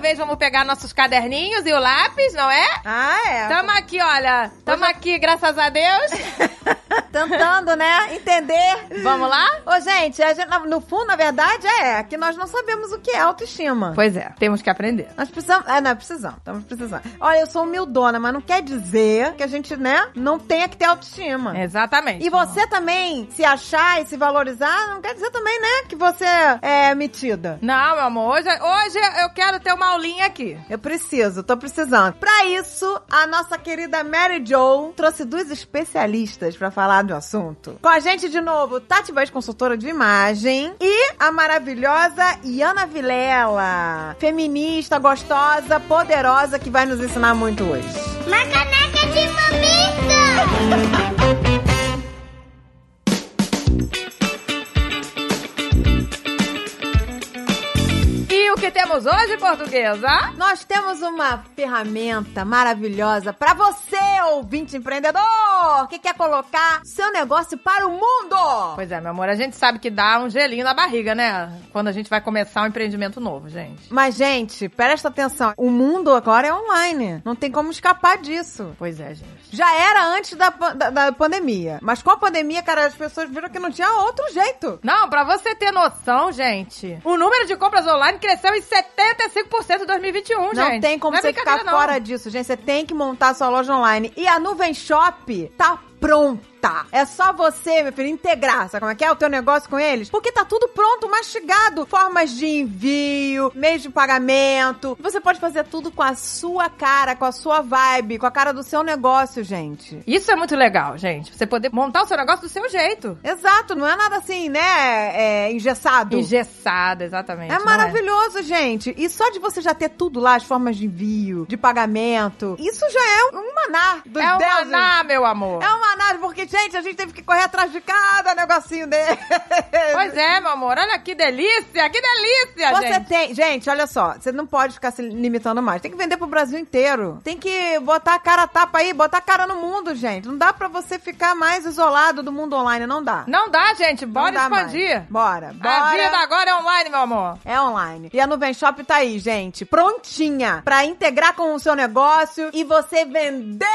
vez vamos pegar nossos caderninhos e o lápis, não é? Ah, é. Tamo aqui, olha. Tamo aqui, graças a Deus. Tentando, né? Entender. Vamos lá? Ô, gente, a gente, no fundo, na verdade, é que nós não sabemos o que é autoestima. Pois é, temos que aprender. Nós precisamos. É, não, precisamos. Estamos precisando. Olha, eu sou humildona, mas não quer dizer que a gente, né, não tenha que ter autoestima. Exatamente. E você também se achar e se valorizar, não quer dizer também, né, que você é metida. Não, meu amor, hoje, hoje eu quero ter uma aulinha aqui. Eu preciso, tô precisando. Pra isso, a nossa querida Mary Jo trouxe duas especialistas pra falar do assunto. Com a gente de novo, Tati Vaz, consultora de imagem, e a maravilhosa Iana Vilela, feminista, gostosa, poderosa, que vai nos ensinar muito hoje. Uma caneca de mamica! que temos hoje, portuguesa? Nós temos uma ferramenta maravilhosa pra você, ouvinte empreendedor, que quer colocar seu negócio para o mundo. Pois é, meu amor, a gente sabe que dá um gelinho na barriga, né? Quando a gente vai começar um empreendimento novo, gente. Mas, gente, presta atenção. O mundo agora é online. Não tem como escapar disso. Pois é, gente. Já era antes da, da, da pandemia. Mas com a pandemia, cara, as pessoas viram que não tinha outro jeito. Não, pra você ter noção, gente, o número de compras online cresceu em 75% em 2021, Não gente. tem como Não é você ficar brincadeira, não. fora disso, gente. Você tem que montar sua loja online. E a Nuvem Shop tá pronta. É só você, meu filho, integrar, sabe como é que é o teu negócio com eles? Porque tá tudo pronto, mastigado. Formas de envio, meios de pagamento. Você pode fazer tudo com a sua cara, com a sua vibe, com a cara do seu negócio, gente. Isso é muito legal, gente. Você poder montar o seu negócio do seu jeito. Exato, não é nada assim, né, é, engessado. Engessada, exatamente. É não maravilhoso, gente. E só de você já ter tudo lá, as formas de envio, de pagamento, isso já é um maná dos É um deuses. maná, meu amor. É um maná, porque, gente, a gente teve que correr atrás de cada negocinho dele. Pois é, meu amor. Olha que delícia, que delícia, Você gente. tem. Gente, olha só. Você não pode ficar se limitando mais. Tem que vender pro Brasil inteiro. Tem que botar a cara a tapa aí, botar a cara no mundo, gente. Não dá pra você ficar mais isolado do mundo online. Não dá. Não dá, gente. Bora dá expandir. mais. Bora, bora. A vida agora é online, meu amor. É online. E a Nuvem Shop tá aí, gente, prontinha pra integrar com o seu negócio e você vender,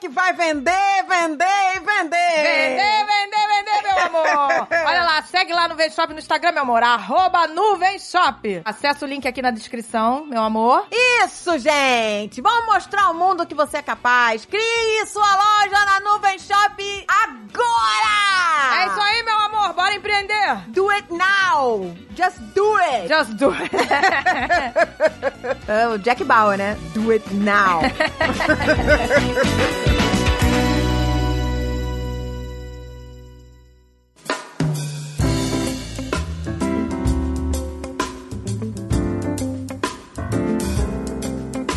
que vai vender, vender e vender. Vender, vender, vender, meu amor. Olha lá, segue lá no Nuvem Shop no Instagram, meu amor. Arroba Nuvem Shop. Acesse o link aqui na descrição, meu amor. Isso, gente! Vamos mostrar ao mundo que você é capaz. Crie sua loja na Nuvem Shop agora! É isso aí, meu amor. Bora empreender. Do it now! Just do it! Just do it. É o Jack Bauer, né? Do it now!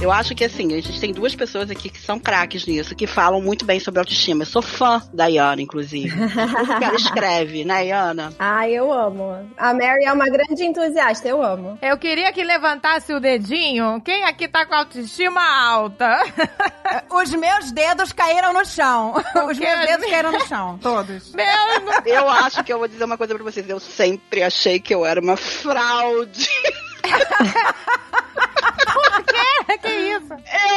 Eu acho que assim, a gente tem duas pessoas aqui que são craques nisso, que falam muito bem sobre autoestima. Eu sou fã da Iana, inclusive. Tudo que ela escreve, né, Iana? Ah, eu amo. A Mary é uma grande entusiasta, eu amo. Eu queria que levantasse o dedinho. Quem aqui tá com a autoestima alta? Os meus dedos caíram no chão. Os meus dedos caíram no chão. Todos. Meu, Eu acho que eu vou dizer uma coisa pra vocês. Eu sempre achei que eu era uma fraude. que isso?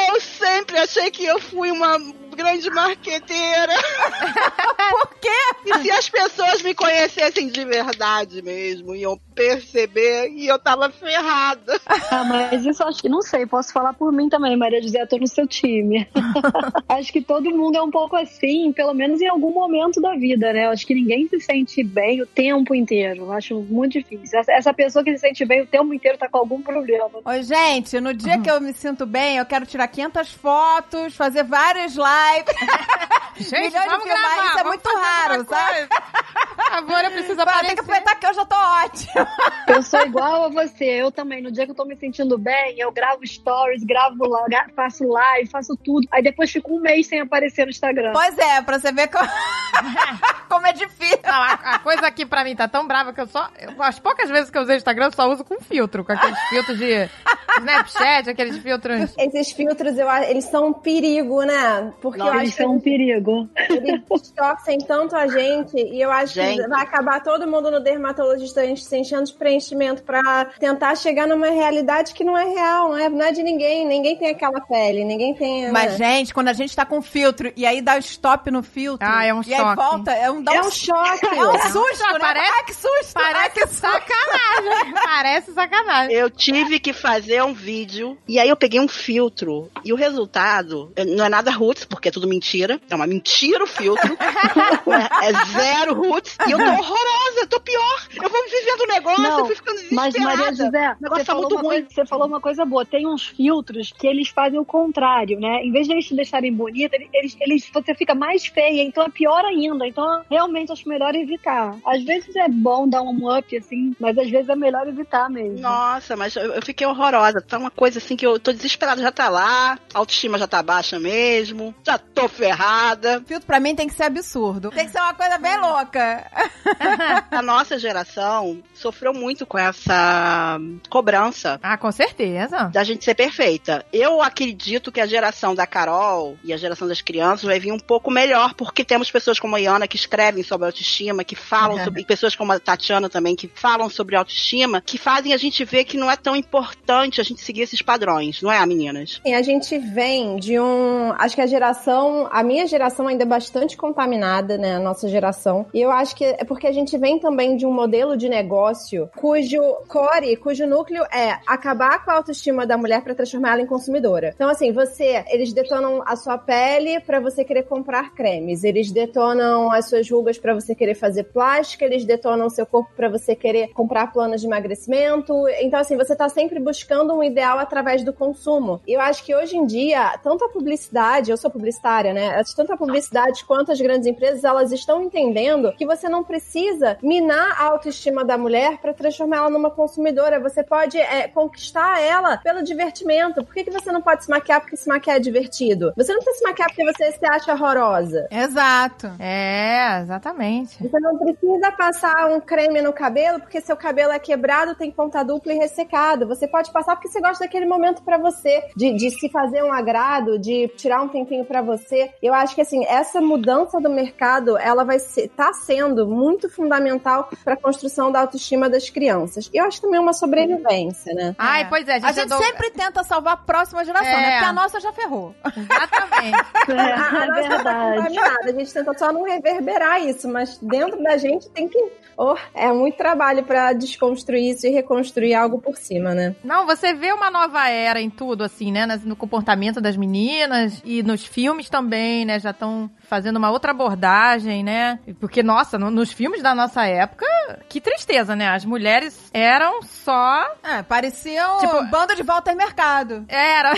Eu sempre achei que eu fui uma grande marqueteira. Por quê? E se as pessoas me conhecessem de verdade mesmo, iam perceber e eu tava ferrada. Ah, mas isso eu acho que não sei, posso falar por mim também, Maria José, eu tô no seu time. acho que todo mundo é um pouco assim, pelo menos em algum momento da vida, né? Acho que ninguém se sente bem o tempo inteiro. Eu acho muito difícil. Essa, pessoa que se sente bem o tempo inteiro tá com algum problema. Oi, gente, no dia que eu me sinto bem, eu quero tirar 500 fotos, fazer várias lives. Gente, vamos gravar. isso é vamos muito alguma sabe? favor, eu preciso Vai, aparecer. tem que aproveitar que eu já tô ótima. Eu sou igual a você, eu também. No dia que eu tô me sentindo bem, eu gravo stories, gravo lá, faço live, faço tudo. Aí depois fico um mês sem aparecer no Instagram. Pois é, pra você ver como... Como é difícil. Não, a, a coisa aqui pra mim tá tão brava que eu só. eu- as poucas vezes que eu usei o Instagram, eu só uso com filtro, com aqueles filtros de Snapchat, aqueles filtros. Esses filtros, eu, eles são um perigo, né? Porque eu Eles acho que são um perigo. eles distorcem tanto a gente e eu acho Gente. que vai acabar todo mundo no dermatologista se enchendo de preenchimento pra tentar chegar numa realidade que não é real, não é, não é de ninguém. Ninguém tem aquela pele, ninguém tem. Mas, né? gente, quando a gente tá com filtro e aí dá o stop no filtro. Ah, é um e aí choque. volta, é um, dá é um, um choque. é um susto, né? Parece- Ah, que susto! Parece sacanagem. Parece sacanagem. Eu tive que fazer um vídeo e aí eu peguei um filtro e o resultado não é nada roots, porque é tudo mentira. É uma mentira o filtro. é, zero roots. E eu tô horrorosa, eu tô pior. Eu vou vivendo o negócio, Não, eu fui ficando Mas, desesperada. Maria José, o negócio você tá falou, muito uma ruim. coisa, você falou uma coisa boa. Tem uns filtros que eles fazem o contrário, né? Em vez de eles te deixarem bonita, eles, eles, você fica mais feia, então é pior ainda. Então, realmente, acho melhor evitar. Às vezes é bom dar um up, assim, mas às vezes é melhor evitar mesmo. Nossa, mas eu, eu fiquei horrorosa. Tá uma coisa assim que eu tô desesperada, já tá lá, a autoestima já tá baixa mesmo, já tô ferrada. Filtro pra mim tem que ser absurdo. Tem que ser uma coisa bem louca. A nossa geração sofreu muito com essa cobrança Ah, com certeza. da gente ser perfeita. Eu acredito que a geração da Carol e a geração das crianças vai vir um pouco melhor, porque temos pessoas como a Iana que escrevem sobre autoestima, que falam sobre. e pessoas como a Tatiana também, que falam sobre autoestima, que fazem a gente ver que não é tão importante a gente seguir esses padrões, não é, meninas? Assim, a gente vem de um. Acho que a geração. A minha geração ainda é bastante contaminada, né? A nossa geração. E eu acho que é porque a gente vem também de um modelo de negócio cujo core, cujo núcleo é acabar com a autoestima da mulher para transformar ela em consumidora. Então, assim, você. Eles detonam a sua pele para você querer comprar cremes. Eles detonam as suas rugas para você querer fazer plástica. Eles detonam o seu corpo para você querer comprar planos de emagrecimento. Então, assim, você tá sempre buscando um ideal através do consumo. E eu acho que hoje em dia, tanto a publicidade, eu sou publicitária, né? Tanto a publicidade quanto as grandes empresas, elas estão entendendo que você não precisa minar a autoestima da mulher para transformar ela numa consumidora. Você pode é, conquistar ela pelo divertimento. Por que, que você não pode se maquiar porque se maquiar é divertido? Você não precisa se maquiar porque você se acha horrorosa. Exato. É, exatamente. Você não precisa passar um creme no cabelo porque seu cabelo é quebrado, tem ponta dupla e ressecado. Você pode passar porque você gosta daquele momento pra você, de, de se fazer um agrado, de tirar um tempinho pra você. Eu acho que assim, essa mudança do mercado, ela vai ser, tá sendo muito fundamental pra construção da autoestima das crianças. E eu acho também uma sobrevivência, né? Ai, É. pois é, a gente, A gente andou- sempre tenta salvar a próxima geração, É. né? Porque a nossa já ferrou. Exatamente. É, A, a é nossa tá verdade. contaminada. A gente tenta só não reverberar isso, mas dentro da gente tem que. Oh, é muito trabalho pra desconstruir isso e reconstruir algo por cima, né? Não, você vê uma nova era em tudo, assim, né? Nas- No comportamento das meninas e nos filmes também, né? Já estão fazendo uma outra abordagem, né? Porque, nossa, no- nos filmes da nossa época, que tristeza, né? As mulheres eram só. É, parecia um Tipo- bando de volta ao mercado. Era.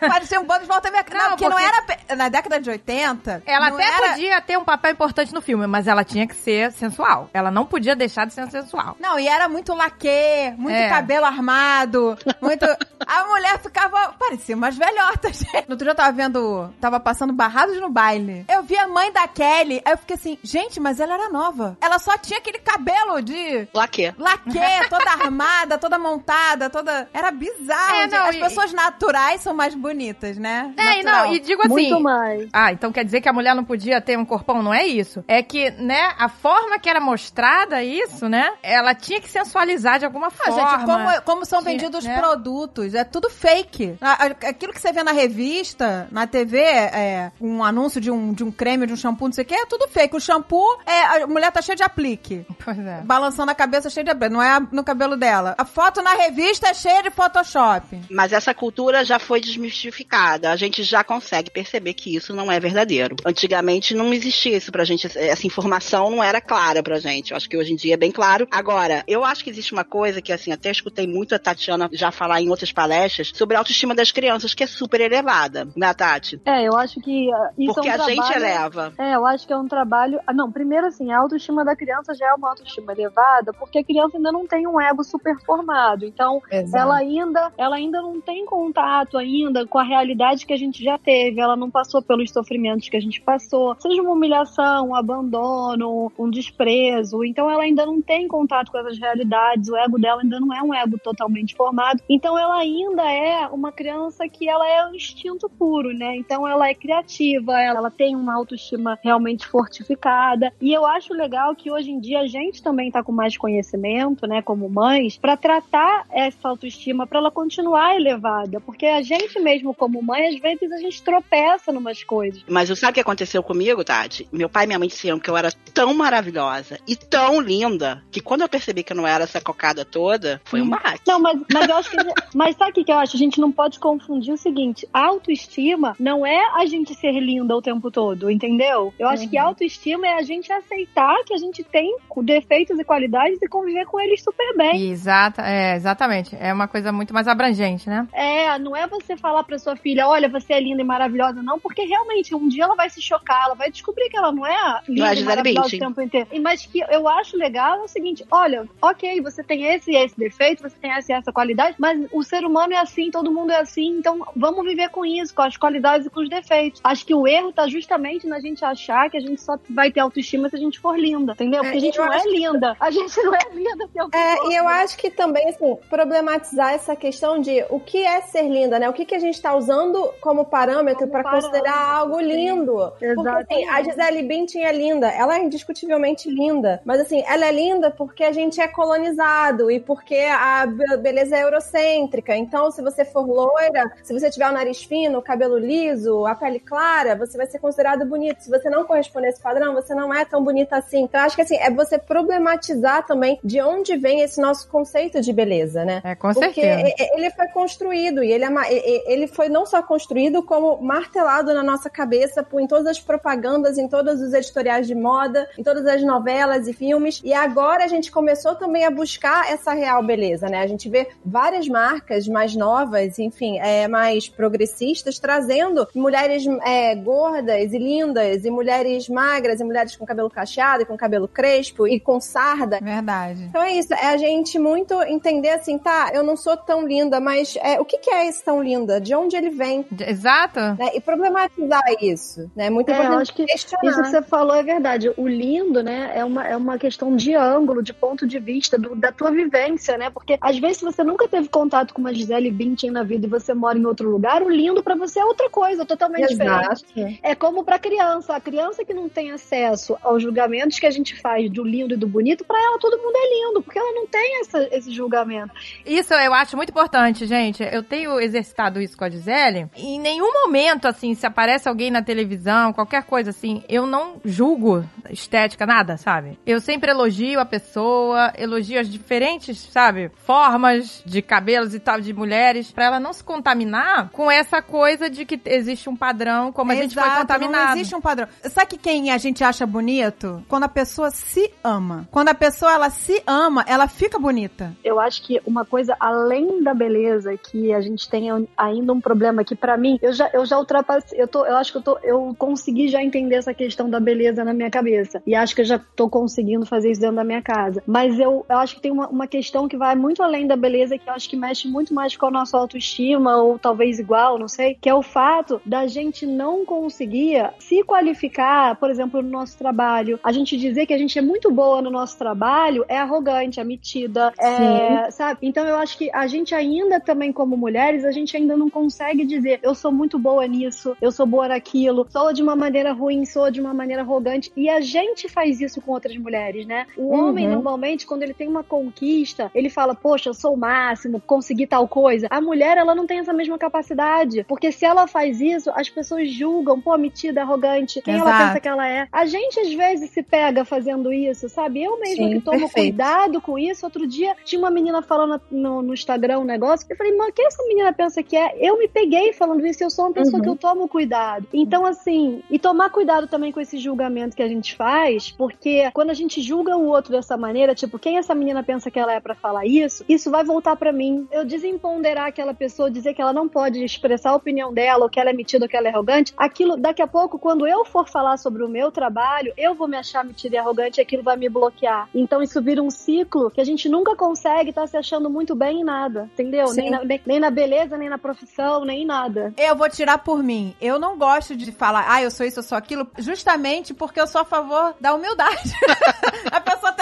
Parecia um bando de volta ao mercado. Não, Não, porque, não porque- era. pe- Na década de 80. Ela não até era... podia ter um papel importante no filme, mas ela tinha que ser sensual. Ela não podia deixar de ser sensual. Não, e era muito laque, muito É. cabelo armado, muito. A mulher ficava. Parecia umas velhotas. No outro dia eu tava vendo. Tava passando barrados no baile. Eu vi a mãe da Kelly, eu fiquei assim, gente, mas ela era nova. Ela só tinha aquele cabelo de. Laque. Laque, toda armada, toda montada, toda. Era bizarro. É, não, As e- pessoas naturais são mais bonitas, né? É, e Natural. não, e digo assim. Muito mais. Ah, então quer dizer que a mulher não podia ter um corpão? Não é isso. É que, né, a forma que era mostrada isso, né? Ela tinha que sensualizar de alguma Ah, forma. gente, como, como são Tinha, vendidos os né? produtos? É tudo fake. Aquilo que você vê na revista, na TV, é um anúncio de um, de um creme, de um shampoo, não sei o que, é tudo fake. O shampoo, é, a mulher tá cheia de aplique. Pois é. Balançando a cabeça cheia de aplique. Não é no cabelo dela. A foto na revista é cheia de Photoshop. Mas essa cultura já foi desmistificada. A gente já consegue perceber que isso não é verdadeiro. Antigamente não existia isso pra gente. Essa informação não era clara pra gente. Eu acho que hoje em dia é bem claro. Agora, eu acho que existe uma coisa que, assim, até escutei muito a Tatiana já falar em outras palestras sobre a autoestima das crianças, que é super elevada, né, Tati? É, eu acho que uh, isso Porque é um a trabalho... gente eleva. É, eu acho que é um trabalho. Ah, Não, primeiro assim, a autoestima da criança já é uma autoestima elevada, porque a criança ainda não tem um ego super formado. Então, ela ainda, ela ainda não tem contato ainda com a realidade que a gente já teve. Ela não passou pelos sofrimentos que a gente passou, seja uma humilhação, um abandono, um desprezo. Então, ela ainda não tem contato com essas realidades. O ego dela ainda não é um ego totalmente formado. Então, ela ainda é uma criança que ela é um instinto puro, né? Então, ela é criativa, ela tem uma autoestima realmente fortificada. E eu acho legal que hoje em dia a gente também tá com mais conhecimento, né, como mães, para tratar essa autoestima para ela continuar elevada, porque a gente mesmo como mãe, às vezes a gente tropeça numas coisas. Mas você sabe o que aconteceu comigo, Tati? Meu pai e minha mãe diziam que eu era tão maravilhosa e tão linda que quando eu percebi que eu não era essa cocada toda, foi um baque. Não, mas, mas eu acho que. mas sabe o que, que eu acho? A gente não pode confundir o seguinte: autoestima não é a gente ser linda o tempo todo, entendeu? Eu acho que autoestima é a gente aceitar que a gente tem defeitos e qualidades e conviver com eles super bem. Exata, é, exatamente. É uma coisa muito mais abrangente, né? É, não é você falar pra sua filha, olha, você é linda e maravilhosa, não, porque realmente um dia ela vai se chocar, ela vai descobrir que ela não é linda Não é e maravilhosa o tempo inteiro. E- Mas que eu acho legal é o seguinte, olha, ok, você tem esse e esse defeito, você tem essa e essa qualidade, mas o ser humano é assim, todo mundo é assim, então vamos viver com isso, com as qualidades e com os defeitos. Acho que o erro tá justamente na gente achar que a gente só vai ter autoestima se a gente for linda, entendeu? Porque É, a gente não é que- linda, a gente não é linda se eu É, e eu acho que também, assim, problematizar essa questão de o que é ser linda, né? O que, que a gente tá usando como parâmetro para considerar algo sim. lindo. Porque, assim, a. Gisele Bündchen é linda, ela é indiscutivelmente linda, mas, assim, ela é linda porque a gente é colonizado e porque a be- beleza é eurocêntrica. Então, se você for loira, se você tiver o nariz fino, o cabelo liso, a pele clara, você vai ser considerado bonito. Se você não corresponde a esse padrão, você não é tão bonita assim. Então, acho que, assim, é você problematizar também de onde vem esse nosso conceito de beleza, né? É, com Porque certeza. ele foi construído e ele, é ele foi não só construído, como martelado na nossa cabeça por, em todas as propagandas, em todos os editoriais de moda, em todas as novelas e filmes. E agora a gente começou também a buscar essa real beleza, né? A gente vê várias marcas mais novas, enfim, é, mais progressistas, trazendo mulheres é, gordas e lindas, e mulheres magras, e mulheres com cabelo cacheado, e com cabelo crespo, e com sarda. Verdade. Então é isso, é a gente muito entender assim, tá, eu não sou tão linda, mas é, o que, que é esse tão linda? De onde ele vem? Exato. Né? E problematizar isso, né? Muito É, importante acho que questionar. Isso que você falou é verdade. O lindo, né, é uma, é uma questão de ângulo, de ponto de vista, do- da tua vivência, né? Porque às vezes se você nunca teve contato com uma Gisele Bündchen na vida e você mora em outro lugar, o lindo pra você é outra coisa, totalmente diferente. Exato. É como pra criança. A criança que não tem acesso aos julgamentos que a gente faz do lindo e do bonito, pra ela todo mundo é lindo, porque ela não tem essa, esse julgamento. Isso eu acho muito importante, gente. Eu tenho exercitado isso com a Gisele. E em nenhum momento, assim, se aparece alguém na televisão, qualquer coisa assim, eu não julgo estética, nada, sabe? Eu sempre elogio a pessoa, elogio as diferentes, sabe, formas de cabelos e tal de mulheres, pra ela não se contaminar com essa coisa de que existe um padrão, como a gente foi Exato, contaminado. Não existe um padrão. Sabe que a gente acha bonito? Quando a pessoa se ama. Quando a pessoa ela se ama, ela fica bonita. eu acho que uma coisa além da beleza que a gente tem ainda um problema que pra mim eu já eu já ultrapassei eu tô eu acho que eu tô eu consegui já entender essa questão da beleza na minha cabeça e acho que eu já tô conseguindo fazer isso dentro da minha casa mas eu, eu acho que tem uma, uma questão que vai muito além da beleza que eu acho que mexe muito mais com a nossa autoestima ou talvez igual não sei que é o fato da gente não conseguir se qualificar por exemplo no nosso trabalho a gente dizer que a gente é muito boa no nosso trabalho é arrogante é metida é, sabe? Então eu acho que a gente ainda também como mulheres, a gente ainda não consegue dizer eu sou muito boa nisso, eu sou boa naquilo, sou de uma maneira ruim, sou de uma maneira arrogante. E a gente faz isso com outras mulheres, né? O Uhum. homem normalmente quando ele tem uma conquista, ele fala: "Poxa, eu sou o máximo, consegui tal coisa". A mulher, ela não tem essa mesma capacidade, porque se ela faz isso, as pessoas julgam, pô, metida, arrogante, quem ela Exato. pensa que ela é. A gente às vezes se pega fazendo isso, sabe? Eu mesma Sim, que tomo perfeito. cuidado com isso. Outro dia tinha uma menina falando no, no Instagram um negócio. Eu falei, mano, quem essa menina pensa que é? Eu me peguei falando isso. Eu sou uma pessoa Uhum. que eu tomo cuidado. Então, assim, e tomar cuidado também com esse julgamento que a gente faz, porque quando a gente julga o outro dessa maneira, tipo, quem essa menina pensa que ela é pra falar isso, isso vai voltar pra mim. Eu empoderar aquela pessoa, dizer que ela não pode expressar a opinião dela, ou que ela é metida, ou que ela é arrogante, aquilo, daqui a pouco, quando eu for falar sobre o meu trabalho, eu vou me achar metida e arrogante e aquilo vai me bloquear. Então isso vira um ciclo que a gente nunca consegue estar tá se achando muito bem em nada, entendeu? Nem na, nem, nem na beleza, nem na profissão, nem em nada. Eu vou tirar por mim. Eu não gosto de falar, ah, eu sou isso, eu sou aquilo, justamente porque eu sou a favor da humildade. a pessoa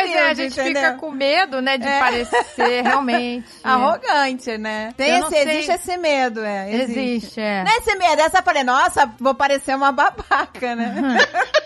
Pois humilde, é, a gente entendeu? fica com medo, né, de É. parecer realmente. Arrogante, né? Tem esse, existe esse medo, é. Existe. Existe, é. Não é esse medo, essa eu falei, nossa, vou parecer uma babaca, né?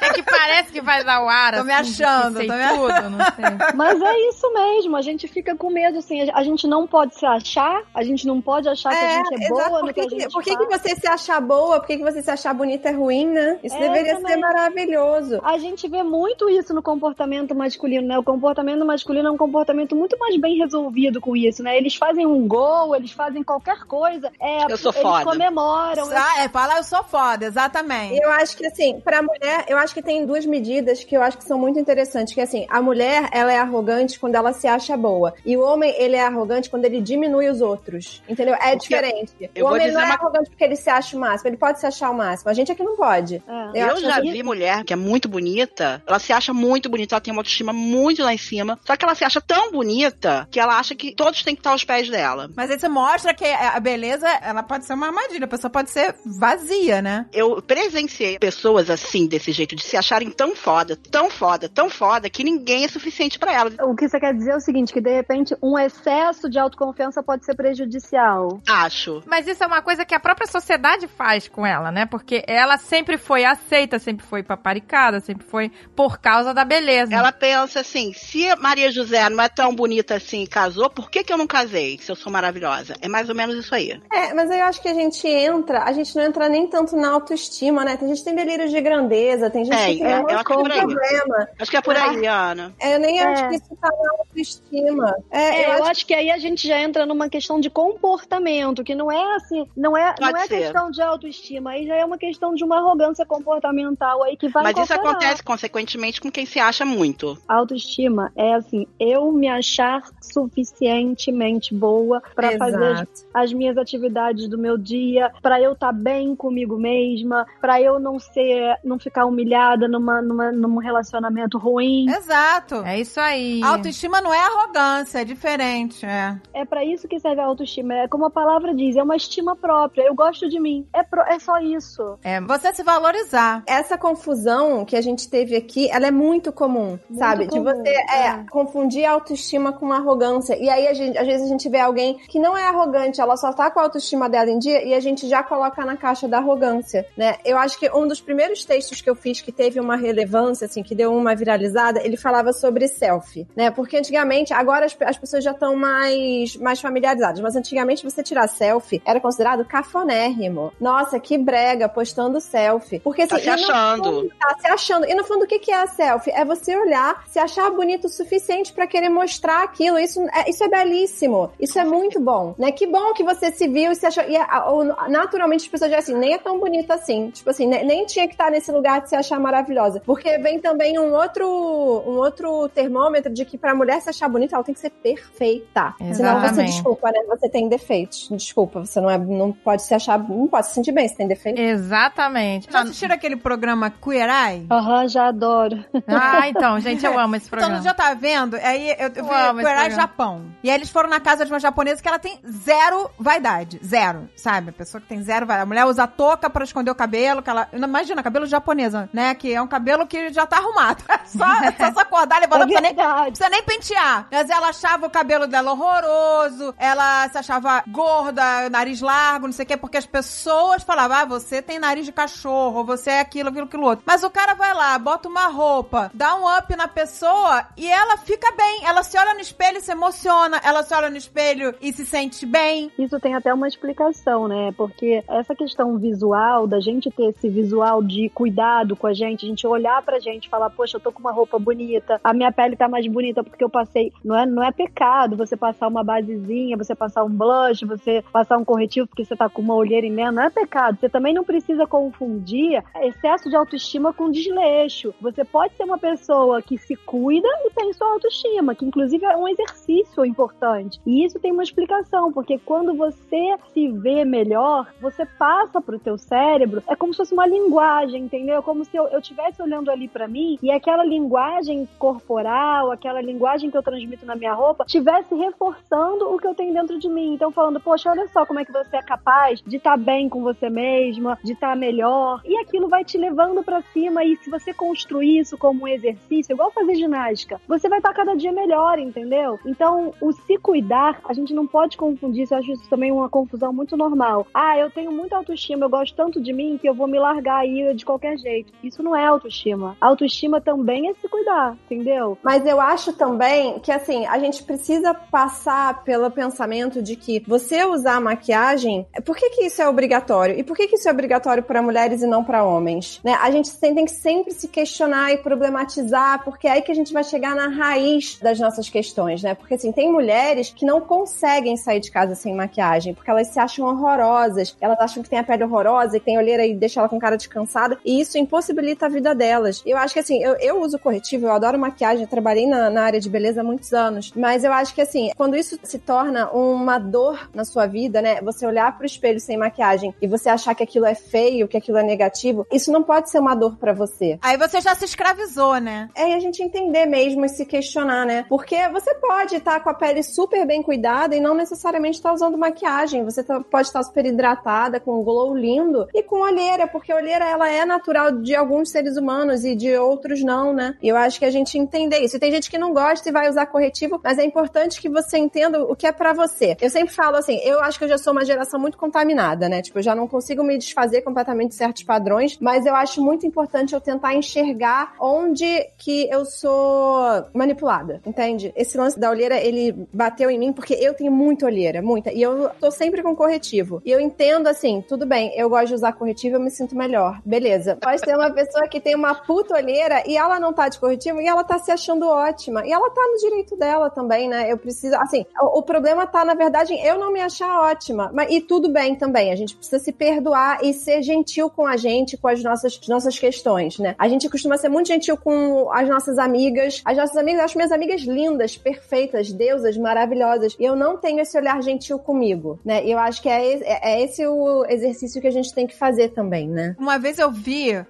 É que parece que vai dar o ar, Tô me assim, achando, sei tô me tudo, não sei. Mas é isso mesmo, a gente fica com medo, assim, a gente não pode se achar, a gente não pode achar que a gente é exato. boa Por no que, que a que- gente por que, que você se achar boa? Por que, que você se achar bonita é ruim, né? Isso É, deveria também. ser maravilhoso. A gente vê muito isso no comportamento masculino, né? O comportamento masculino é um comportamento muito mais bem resolvido com isso, né? Eles fazem um gol, eles fazem qualquer coisa. É, Eu sou eles foda. comemoram. Ah, é, fala, eu sou foda, exatamente. Eu acho que, assim, pra mulher, eu acho que tem duas medidas que eu acho que são muito interessantes. Que, assim, a mulher, ela é arrogante quando ela se acha boa. E o homem, ele é arrogante quando ele diminui os outros. Entendeu? É Porque diferente. eu o homem não é uma- arrogante porque ele se acha o máximo. Ele pode se achar o máximo. A gente aqui não pode. É. Eu, acho já que- vi mulher que é muito bonita, ela se acha muito bonita, ela tem uma autoestima muito lá em cima, só que ela se acha tão bonita que ela acha que todos têm que estar aos pés dela. Mas aí você mostra que a beleza, ela pode ser uma armadilha, a pessoa pode ser vazia, né? Eu presenciei pessoas assim, desse jeito, de se acharem tão foda, tão foda, tão foda, que ninguém é suficiente pra ela. O que você quer dizer é o seguinte, que de repente um excesso de autoconfiança pode ser prejudicial. Acho. Mas isso é uma coisa que a própria sociedade faz com ela, né? Porque ela sempre foi aceita, sempre foi paparicada, sempre foi por causa da beleza. Ela pensa assim: se Maria José não é tão bonita assim e casou, por que, que eu não casei se eu sou maravilhosa? É mais ou menos isso aí. É, mas aí eu acho que a gente entra, a gente não entra nem tanto na autoestima, né? Tem gente que tem delírios de grandeza, tem gente É, que tem é, um que é por aí. problema. Acho que é por aí, Ana. É, eu nem É. acho que isso tá na autoestima. É, É, eu, eu acho acho que aí a gente já entra numa questão de comportamento, que não é assim, não é, não é ser. questão de autoestima, aí já é uma questão de uma arrogância comportamental aí que vai Mas isso acontece, consequentemente, com quem se acha muito. Autoestima é assim, eu me achar suficientemente boa pra fazer as, as minhas atividades do meu dia, pra eu estar bem comigo mesma, pra eu não ser, não ficar humilhada numa, numa, num relacionamento ruim. Exato. É isso aí. Autoestima não é arrogância, é diferente, é. É pra isso que serve a autoestima. É como a palavra diz, é uma estima própria. Eu gosto de mim. É, pro- é só isso. É você se valorizar. essa confusão que a gente teve aqui, ela é muito comum, Muito sabe? comum, de você é, é. confundir a autoestima com arrogância. E aí, a gente- às vezes, a gente vê alguém que não é arrogante, ela só tá com a autoestima dela em dia e a gente já coloca na caixa da arrogância, né? Eu acho que um dos primeiros textos que eu fiz que teve uma relevância, assim, que deu uma viralizada, ele falava sobre selfie, né? Porque antigamente, agora as, as pessoas já estão mais, mais familiarizadas, mas antigamente você tirar selfie era considerado cafonérrimo. Nossa, que brega, postando selfie. Porque Tá assim, se e no achando. fundo, tá se achando. E no fundo, o que que é a selfie? É você olhar, se achar bonito o suficiente pra querer mostrar aquilo. Isso é, isso é belíssimo. Isso é muito bom, né? Que bom que você se viu e se achou. E ou, naturalmente as pessoas dizem assim, nem é tão bonita assim. Tipo assim, ne- nem tinha que estar nesse lugar de se achar maravilhosa. Porque vem também um outro, um outro termômetro de que pra mulher se achar bonita, ela tem que ser perfeita. Senão você, Exatamente. desculpa, né? Você tem defeitos. Desculpa, você não, é, não pode se achar, não pode se sentir bem se tem defeito. Exatamente. Já assistiram aquele programa Queer Eye? Aham, já adoro. Ah, então, gente, eu amo esse Então, programa. já tá vendo? Aí eu, eu Eu vi programa. Japão. E aí eles foram na casa de uma japonesa que ela tem zero vaidade. Zero, sabe? A pessoa que tem zero vaidade. A mulher usa touca pra esconder o cabelo, que ela... Imagina, cabelo japonesa, né? Que é um cabelo que já tá arrumado. Só, só se acordar, levantar, É não precisa precisa nem pentear. Mas ela achava o cabelo dela horroroso, ela se achava gorda, nariz largo, não sei o quê, porque as pessoas falavam, ah, você tem nariz de cachorro, você é aquilo, aquilo, aquilo outro. Mas o cara vai lá, bota uma roupa, dá um up na pessoa e ela fica bem. Ela se olha no espelho e se emociona, ela se olha no espelho e se sente bem. Isso tem até uma explicação, né? Porque essa questão visual, da gente ter esse visual de cuidado com a gente, a gente gente olhar pra gente e falar, poxa, eu tô com uma roupa bonita, a minha pele tá mais bonita porque eu passei. Não é, não é pecado você passar uma basezinha, você passar um blush, você passar um corretivo porque você tá com uma olheira imensa. Não é pecado. Você também não precisa confundir excesso de autoestima com desleixo. Você pode ser uma pessoa que se cuida e tem sua autoestima, que inclusive é um exercício importante. E isso tem uma explicação, porque quando você se vê melhor, você passa pro teu cérebro, é como se fosse uma linguagem, entendeu? Como se eu estivesse olhando ali para mim e aquela linguagem corporal, aquela linguagem que eu transmito na minha roupa, estivesse reforçando o que eu tenho dentro de mim. Então, falando, poxa, olha só como é que você é capaz de estar tá bem com você mesma, de estar tá melhor. E aquilo vai te levando para cima. E se você construir isso como um exercício, igual fazer ginástica, você vai estar cada dia melhor, entendeu? Então, o se cuidar, a gente não pode confundir. Eu acho isso também uma confusão muito normal. Ah, eu tenho muita autoestima, eu gosto tanto de mim que eu vou me largar aí de qualquer jeito. Isso não é autoestima. Autoestima também é se cuidar, entendeu? Mas eu acho também que, assim, a gente precisa passar pelo pensamento de que você usar maquiagem, por que que isso é obrigatório? E por que que isso é obrigatório para mulheres e não para homens? Né? A gente tem que sempre se questionar e problematizar, porque é aí que a gente vai chegar na raiz das nossas questões, né? Porque, assim, tem mulheres que não conseguem sair de casa sem maquiagem, porque elas se acham horrorosas, elas acham que tem a pele horrorosa, que tem olheira e deixa ela com cara descansada, e isso impossibilita a vida delas. Eu acho que, assim, eu, eu uso corretivo, eu adoro maquiagem, eu trabalhei na, na área de beleza há muitos anos, mas eu acho que, assim, quando isso se torna uma dor na sua vida, né? Você olhar pro espelho sem maquiagem e você achar que aquilo é feio, que aquilo é negativo, isso não pode ser uma dor para você. Aí você já se escravizou, né? É, gente entender mesmo e se questionar, né? Porque você pode estar tá com a pele super bem cuidada e não necessariamente estar tá usando maquiagem. Você tá, pode estar tá super hidratada, com um glow lindo e com olheira, porque a olheira ela é natural de alguns seres humanos e de outros não, né? E eu acho que a gente entender isso. E tem gente que não gosta e vai usar corretivo, mas é importante que você entenda o que é para você. Eu sempre falo assim, eu acho que eu já sou uma geração muito contaminada, né? Tipo, eu já não consigo me desfazer completamente de certos padrões, mas eu acho muito importante eu tentar enxergar onde que eu sou manipulada, entende? Esse lance da olheira, ele bateu em mim porque eu tenho muita olheira, muita, e eu tô sempre com corretivo. E eu entendo assim, tudo bem, eu gosto de usar corretivo, eu me sinto melhor. Beleza. Pode ter uma pessoa que tem uma puta olheira e ela não tá de corretivo e ela tá se achando ótima. E ela tá no direito dela também, né? Eu preciso, assim, o, o problema tá, na verdade, eu não me achar ótima. Mas, e tudo bem também, a gente precisa se perdoar e ser gentil com a gente, com as nossas, nossas questões, né? A gente costuma ser muito gentil com as nossas amigas. As nossas amigas, eu acho minhas amigas lindas, perfeitas, deusas, maravilhosas. E eu não tenho esse olhar gentil comigo, né? E eu acho que é, é, é esse o exercício que a gente tem que fazer também, né? Uma vez eu vi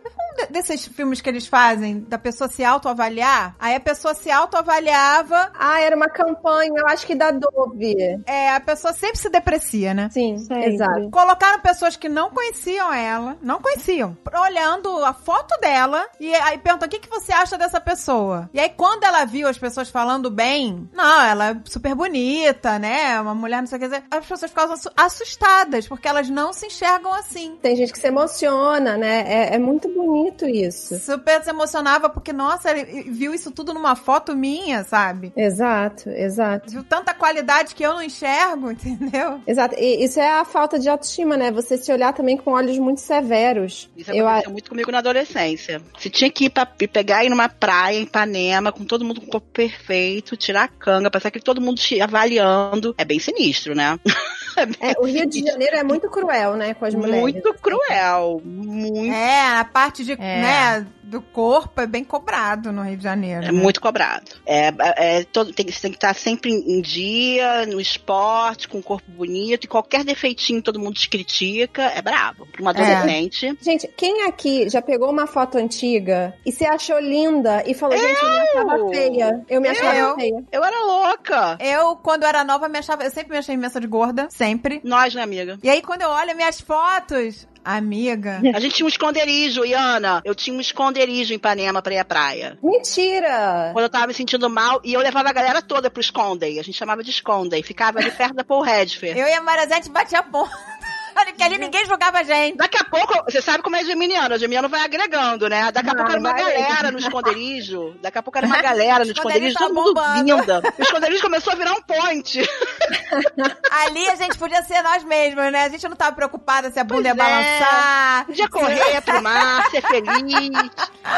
desses filmes que eles fazem, da pessoa se autoavaliar, aí a pessoa se autoavaliava. Ah, era uma campanha, eu acho que da Dove. É, a pessoa sempre se deprecia, né? Sim, Sempre. exato. Colocaram pessoas que não conheciam ela, não conheciam, olhando a foto dela e aí perguntam o que, que você acha dessa pessoa. E aí, quando ela viu as pessoas falando bem, não, ela é super bonita, né? Uma mulher, não sei o que dizer. As pessoas ficam assu- assustadas, porque elas não se enxergam assim. Tem gente que se emociona, né? É, é muito bonito isso. Super se emocionava porque, nossa, ele viu isso tudo numa foto minha, sabe? Exato, exato. Viu tanta qualidade que eu não enxergo, entendeu? Exato. E isso é a falta de autoestima, né? Você se olhar também com olhos muito severos. Isso Eu, aconteceu muito comigo na adolescência. Se tinha que ir pra, pegar e ir numa praia em Ipanema, com todo mundo com o corpo perfeito, tirar a canga, passar que todo mundo te avaliando. É bem sinistro, né? É, o Rio de Janeiro é muito cruel, né, com as mulheres. Muito cruel. Muito. É, a parte de, É. né, do corpo é bem cobrado no Rio de Janeiro. É né? muito cobrado. É, é, todo, tem, você tem que estar sempre em dia, no esporte, com o corpo bonito, e qualquer defeitinho todo mundo te critica. É brabo. Pra uma adolescente. Gente, quem aqui já pegou uma foto antiga e se achou linda e falou, gente, eu me achava feia. Eu me achava Eu. feia. Eu era louca. Eu, quando era nova, me achava. Eu sempre me achei imensa de gorda. Sempre. Nós, né, amiga? E aí, quando eu olho minhas fotos, amiga. A gente tinha um esconderijo, Iana. Eu tinha um esconderijo em Ipanema pra ir à praia. Mentira! Quando eu tava me sentindo mal, e eu levava a galera toda pro Escondem. A gente chamava de Escondem. Ficava ali perto da Paul Redfer. Eu e a Marazete batia ponto. Porque ali ninguém julgava a gente. Daqui a pouco, você sabe como é geminiano, a geminiano vai agregando, né? Daqui a Vai, pouco era uma galera no esconderijo. Daqui a pouco era uma galera no Esconderijo esconderijo, todo mundo bombando. vinda. O esconderijo começou a virar um ponte. Ali a gente podia ser nós mesmos, né? A gente não tava preocupada se a bunda ia Pois é. balançar. Podia correr pro mar, ser feliz.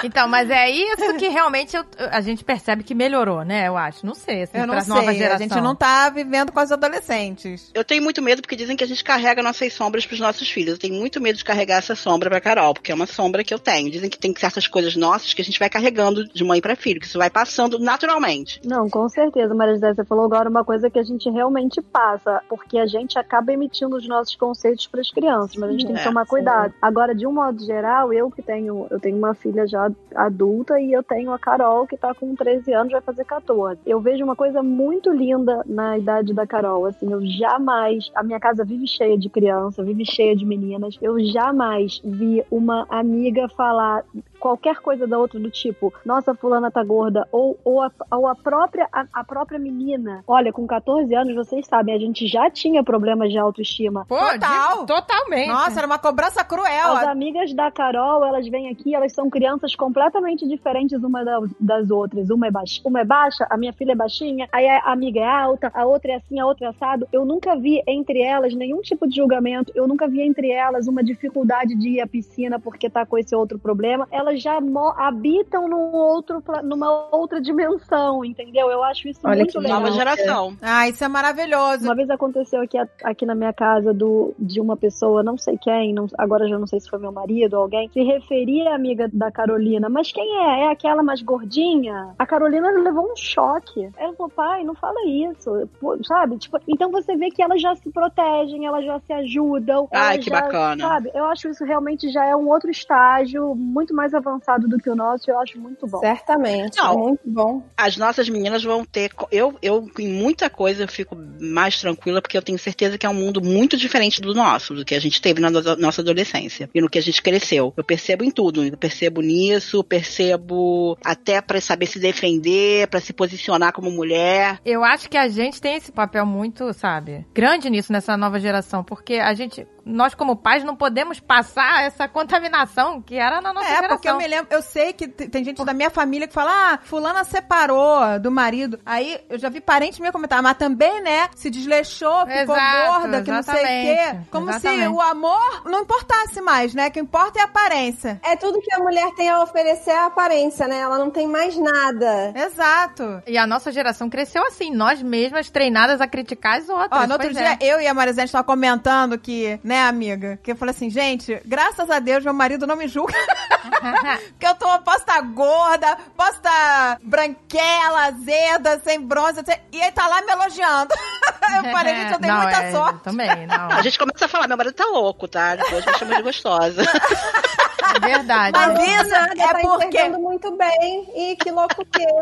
Então, mas é isso que realmente eu- a gente percebe que melhorou, né? Eu acho. Não sei, assim, Eu não sei, nova a geração. gente não tá vivendo com as adolescentes. Eu tenho muito medo porque dizem que a gente carrega nossas sombras pros nossos filhos. Eu tenho muito medo de carregar essa sombra pra Carol, porque é uma sombra que eu tenho. Dizem que tem certas coisas nossas que a gente vai carregando de mãe pra filho, que isso vai passando naturalmente. Não, com certeza, Maria José, você falou agora uma coisa que a gente realmente passa, porque a gente acaba emitindo os nossos conceitos para as crianças, mas a gente tem que É, tomar sim. cuidado. Agora, de um modo geral, eu que tenho, eu tenho uma filha já adulta e eu tenho a Carol que tá com 13 anos, vai fazer 14. Eu vejo uma coisa muito linda na idade da Carol, assim, eu jamais, a minha casa vive cheia de criança, vive cheia de meninas, eu jamais vi uma amiga falar qualquer coisa da outra do tipo, nossa, fulana tá gorda, ou, ou, a, ou a própria a, a própria menina. Olha, com 14 anos, vocês sabem, a gente já tinha problemas de autoestima. Pô, Total. de- totalmente. Nossa, era uma cobrança cruel. As amigas da Carol, elas vêm aqui, elas são crianças completamente diferentes uma da- das outras. Uma é, baixa, uma é baixa, a minha filha é baixinha, aí a amiga é alta, a outra é assim, a outra é assado. Eu nunca vi entre elas nenhum tipo de julgamento, eu nunca vi entre elas uma dificuldade de ir à piscina porque tá com esse outro problema. Elas já mo- habitam num outro, numa outra dimensão, entendeu? Eu acho isso Olha muito que legal. Nova geração. Ah, isso é maravilhoso. Uma vez aconteceu aqui, aqui na minha casa do, de uma pessoa, não sei quem, não- agora já não sei se foi meu marido ou alguém, se referia à amiga da Carolina. Mas quem é? É aquela mais gordinha? A Carolina levou um choque. Ela falou, pai, não fala isso. Pô, sabe? Tipo, então você vê que elas já se protegem, elas já se ajudam. Ai, que já- bacana. Sabe? Eu acho isso realmente já é um outro estágio, muito mais avançado do que o nosso, e eu acho muito bom. Certamente. Não. É muito bom. As nossas meninas vão ter. Eu, eu, em muita coisa, eu fico mais tranquila, porque eu tenho certeza que é um mundo muito diferente do nosso, do que a gente teve na no- nossa adolescência e no que a gente cresceu. Eu percebo em tudo. Eu percebo nisso, percebo até pra saber se defender, pra se posicionar como mulher. Eu acho que a gente tem esse papel muito, sabe, grande nisso nessa nova geração, porque a gente, nós como pais não podemos passar essa contaminação que era na nossa É, geração. porque eu me lembro, eu sei que tem gente da minha família que fala, ah, fulana separou do marido. Aí eu já vi parente meu comentar, mas também, né, se desleixou, ficou Exato, gorda, que não sei o quê. exatamente, Como se exatamente. o amor não importasse mais, né? O que importa é a aparência. É tudo que a mulher tem a oferecer é a aparência, né? Ela não tem mais nada. Exato. E a nossa geração cresceu assim, nós mesmas treinadas a criticar as outras. Ó, no outro pois dia, é. eu e a Marizete estavam comentando que, né, amiga, que eu falei assim, gente, graças a Deus meu marido não me julga. Porque eu tô, posso estar gorda, posso estar branquela, azeda, sem bronze, sem- e ele tá lá me elogiando. eu falei, gente, eu tenho Não, muita é, sorte. Também, não. A gente começa a falar, meu marido tá louco, tá? Depois me chama de gostosa. É verdade. Mas isso é tá porque- muito bem. E que louco que é.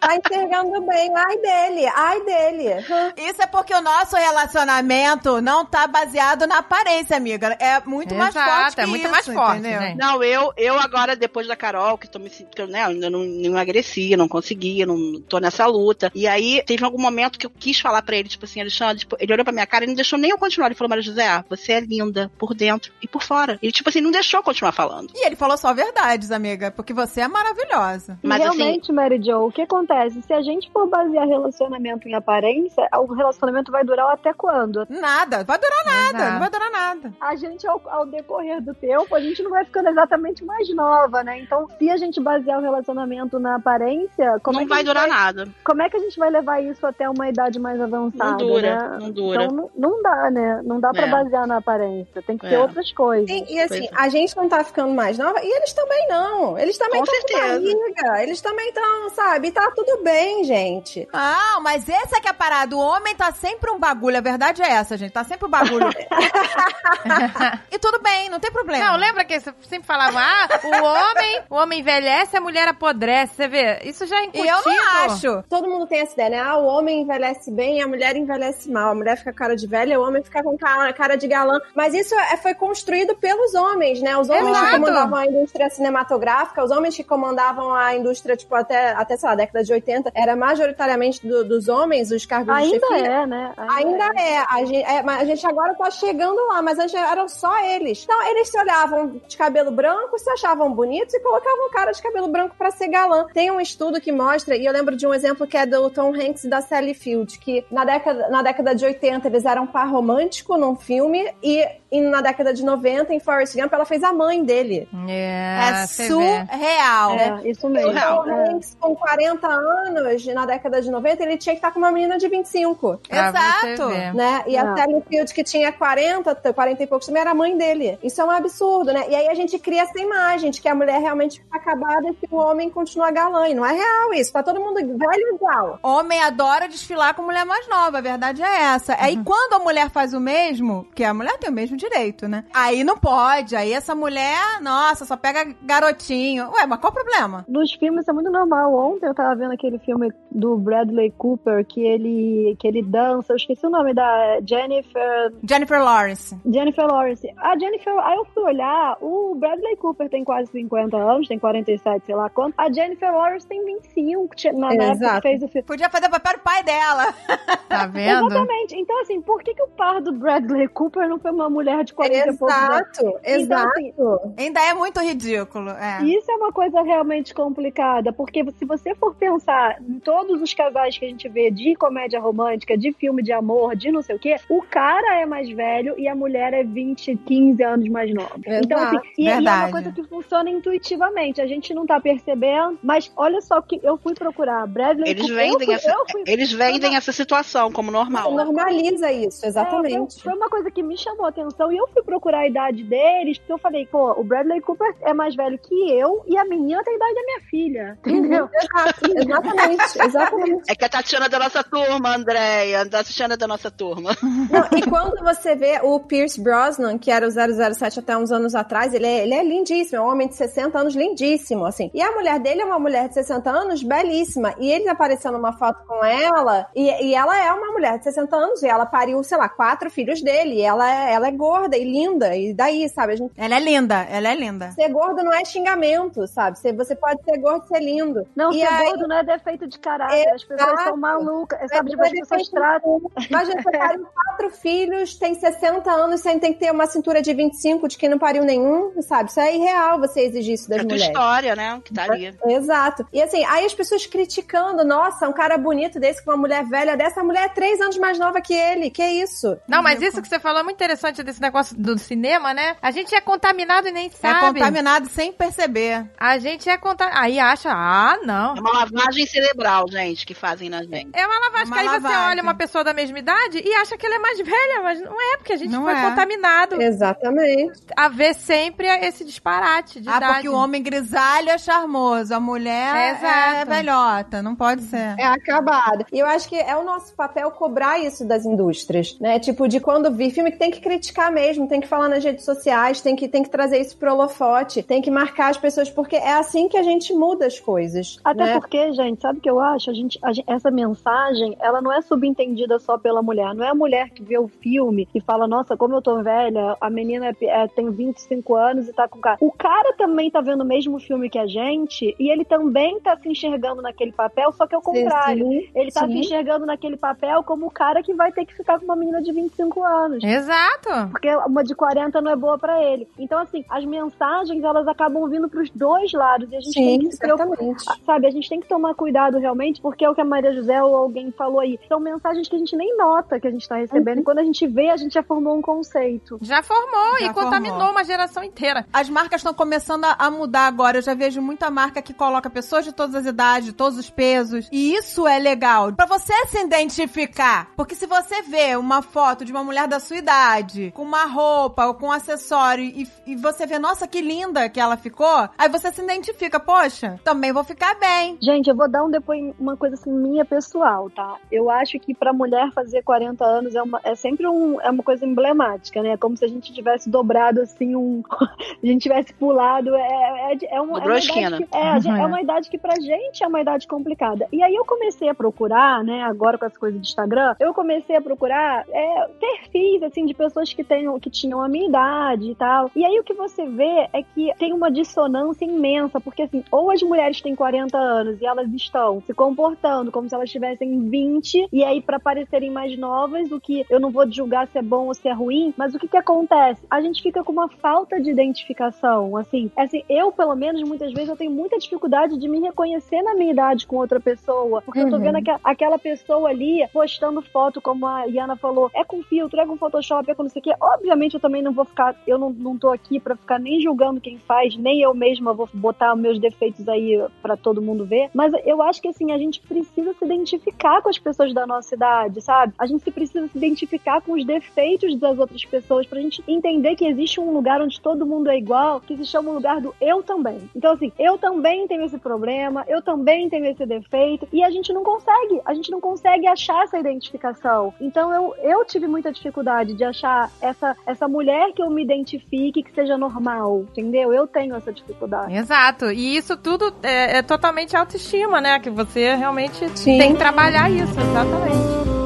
Tá enxergando bem. Ai dele, ai dele. Isso é porque o nosso relacionamento não tá baseado na aparência, amiga. É muito mais Exato, forte que é muito isso, mais forte, gente. Não, eu, eu agora, depois da Carol, que tô me sentindo, que eu, né, eu ainda não, não emagreci, não consegui, não tô nessa luta. E aí, teve algum momento que eu quis falar pra ele, tipo assim, Alexandre, tipo, ele olhou pra minha cara e não deixou nem eu continuar. Ele falou, Maria José, você é linda, por dentro e por fora. Ele, tipo assim, não deixou eu continuar falando. E ele falou só verdades, amiga, porque você é maravilhosa. Mas, assim- realmente, Mary Jo, o que acontece? Se a gente for basear relacionamento em aparência, o relacionamento vai durar até quando? Nada, vai durar nada, Exato. não vai durar nada. A gente, ao, ao decorrer do tempo, a gente não vai ficando exatamente mais nova, né? Então, se a gente basear o relacionamento na aparência, como, é não que a vai durar nada. como é que a gente vai levar isso até uma idade mais avançada? Não dura, né? não dura. Então não, não dá, né? Não dá pra É. basear na aparência. Tem que ter É. outras coisas. E, e assim, é. a gente não tá ficando mais nova, e eles também não. Eles também estão com barriga. Eles também estão, sabe? Tá tudo bem, gente. Não, mas esse é que é a parada. O homem tá sempre um bagulho. A verdade é essa, gente. Tá sempre um bagulho. e tudo bem, não tem problema. Não, lembra que você sempre falava, ah, o homem, o homem envelhece, a mulher apodrece. Você vê, isso já é E incutido. eu não acho. Todo mundo tem essa ideia, né? Ah, o homem envelhece bem e a mulher envelhece mal. A mulher fica com cara de velha, o homem fica com cara, cara de galã. Mas isso é, foi construído pelos homens, né? Os homens Exato. que comandavam a indústria cinematográfica, os homens que comandavam a indústria, tipo, até, até sei lá, década de de 80 era majoritariamente do- dos homens, os cargos de Ainda chefia. é, né? Ainda é. A gente, é, mas a gente agora tá chegando lá, mas antes eram só eles. Então, eles se olhavam de cabelo branco, se achavam bonitos e colocavam um cara de cabelo branco pra ser galã. Tem um estudo que mostra, e eu lembro de um exemplo que é do Tom Hanks e da Sally Field, que na década, na década de 80 eles eram par romântico num filme e, e na década de 90, em Forrest Gump, ela fez a mãe dele. É, É surreal. É, isso mesmo. Tom É. Hanks, com 40 anos, na década de 90, ele tinha que estar com uma menina de 25. Pra você Exato. né? E a Ah. Sally Field, que tinha 40, 40 e poucos, também era a mãe dele. Isso é um absurdo, né? E aí a gente cria essa imagem de que a mulher realmente fica acabada e que o homem continua galã. E não é real isso. Tá todo mundo velho igual. Homem adora desfilar com mulher mais nova, a verdade é essa. Aí Uhum. quando a mulher faz o mesmo, que a mulher tem o mesmo direito, né? Aí não pode. Aí essa mulher, nossa, só pega garotinho. Ué, mas qual o problema? Nos filmes é muito normal. Ontem eu tava vendo aquele filme do Bradley Cooper que ele, que ele dança. Eu esqueci o nome da Jennifer. Jennifer Lawrence. Jennifer Lawrence. A Jennifer. Aí eu fui olhar. O Bradley Cooper tem quase 50 anos, tem 47, sei lá quanto. A Jennifer Lawrence tem 25, tinha- na, na época Exato. que fez o filme. Podia fazer o papel do pai dela. Tá vendo? Exatamente. Então, assim, por que, que o par do Bradley Cooper não foi uma mulher de 40 e poucos anos? Exato, exato. assim, Ainda é muito ridículo. É. Isso é uma coisa realmente complicada, porque se você for pensar em todos os casais que a gente vê de comédia romântica, de filme de amor, de não sei o quê, o cara é mais velho e a mulher é 20, 15 anos mais nova. Exato, então, assim, e, e é uma coisa que funciona intuitivamente. A gente não tá percebendo, mas olha só que eu fui procurar. Bradley Eles Cooper- vendem, fui, essa, fui eles vendem essa situação como normal. Normaliza isso, É, exatamente. foi, foi uma coisa que me chamou a atenção e eu fui procurar a idade deles, porque eu falei, pô, o Bradley Cooper é mais velho que eu e a menina tem a idade da minha filha. Entendeu? Exatamente, exatamente. É que a Tatiana é da nossa turma, Andréia. A Tatiana é da nossa turma. Não, e quando você vê o Pierce Brosnan, que era o 007 até uns anos atrás, ele é, ele é lindíssimo, é um homem de 60 anos lindíssimo, assim. E a mulher dele é uma mulher de 60 anos belíssima. E ele apareceu numa foto com ela, e, e ela é uma mulher de 60 anos, e ela pariu, sei lá, quatro filhos dele. E ela, é- ela é gorda e linda, e daí, sabe? A gente Ela é linda, ela é linda. Ser gordo não é xingamento, sabe? Você- Você pode ser gordo e ser lindo. Não, e ser aí, gordo não é defeito de caráter. As pessoas Exato. são malucas. É Sabe, tipo, as pessoas tratam. Imagina, você pariu quatro filhos, tem 60 anos, você tem que ter uma cintura de 25 de quem não pariu nenhum, sabe? Isso é irreal você exigir isso das É mulheres. história, né? Que tá ali. Exato. E assim, aí as pessoas criticando, nossa, um cara bonito desse com uma mulher velha dessa, a mulher é três anos mais nova que ele, que isso? Não, mas isso que você falou é muito interessante desse negócio do cinema, né? A gente é contaminado e nem É sabe. contaminado sem perceber. A gente é contaminado. Aí acha, ah, não. É uma lavagem cerebral, gente, que fazem na gente. É uma lavagem, Uma que aí você olha uma pessoa da mesma idade e acha que ela é mais velha, mas não é, porque a gente Não foi é. contaminado Exatamente. a ver sempre esse disparate de ah, idade. porque o homem grisalho é charmoso, a mulher É, é, velhota. Não pode ser. É acabado. E eu acho que é o nosso papel cobrar isso das indústrias, né? Tipo, de quando vir filme que tem que criticar mesmo, tem que falar nas redes sociais, tem que, tem que trazer isso pro holofote, tem que marcar as pessoas, porque é assim que a gente muda as coisas. Até né? porque, gente, sabe o que eu acho? A gente, a gente- essa mensagem, ela não é subentendida só pela mulher. Não é a mulher que vê o filme e fala, nossa, como eu tô velha, a menina é, é, tem 25 anos e tá com cara. O cara também tá vendo o mesmo filme que a gente e ele também tá se enxergando naquele papel, só que é o contrário. Sim, Ele tá sim. se enxergando naquele papel como o cara que vai ter que ficar com uma menina de 25 anos. Exato. Porque uma de 40 não é boa pra ele. Então, assim, as mensagens, elas acabam vindo pros dois lados. E a gente tem Sim, que se preocupar. Sabe, a gente tem que tomar cuidado realmente, porque é o que a Maria José ou alguém falou aí. São mensagens que a gente nem nota que a gente tá recebendo. E quando a gente vê, a gente já formou um conceito. Já formou Já e contaminou formou. uma geração inteira. As marcas estão começando a, a mudar agora. Eu já vejo muita marca que coloca pessoas de todas as idades, de todos os pesos. E isso é legal. Pra você se identificar. Porque se você vê uma foto de uma mulher da sua idade, com uma roupa ou com um acessório, e, e você vê, nossa, que linda que ela ficou, aí você se identifica, poxa, também vou ficar bem. Gente, eu vou dar um depoimento, uma coisa assim, minha pessoal, tá? Eu acho que pra mulher fazer 40 anos é, uma, é sempre um, é uma coisa emblemática, né? Como se a gente tivesse dobrado, assim, um... a gente tivesse pulado. É, é, é, uma, é uma esquina. idade que, é, a gente- é uma idade que pra gente é uma idade complicada. E aí eu comecei a procurar, né? Agora com essa coisa de Instagram, eu comecei a procurar é, perfis, assim, de pessoas que tenham, que tinham a minha idade e tal. E aí o que você vê é que tem uma dissonância imensa, porque assim, ou as mulheres têm 40 anos e elas estão se comportando como se elas tivessem 20, e aí para parecerem mais novas, o que eu não vou julgar se é bom ou se é ruim, mas o que que acontece? A gente fica com uma falta de identificação, assim, assim, eu pelo menos muitas vezes eu tenho muita dificuldade de me reconhecer na minha idade com outra pessoa, porque eu tô Uhum. vendo aqua- aquela pessoa ali postando foto, como a Iana falou, é com filtro, é com Photoshop, é com não sei o quê. Obviamente eu também não vou ficar, eu não, não tô aqui pra ficar nem julgando quem faz, nem eu mesma vou botar meus defeitos aí pra todo mundo ver, mas eu acho que assim, a gente precisa se identificar com as pessoas da nossa idade, sabe? A gente precisa se identificar com os defeitos das outras pessoas pra gente entender que existe um lugar onde todo mundo é igual, que se chama o lugar do eu também. Então assim, eu também tenho esse problema, eu também tenho esse defeito, e a gente não consegue, a gente não consegue achar essa identificação. Então eu, eu tive muita dificuldade de achar essa, essa mulher que eu me identifique, que seja normal, entendeu? Eu tenho essa dificuldade. Exato. E isso tudo é, é totalmente autoestima, né? Que você realmente Sim. tem que trabalhar isso, exatamente.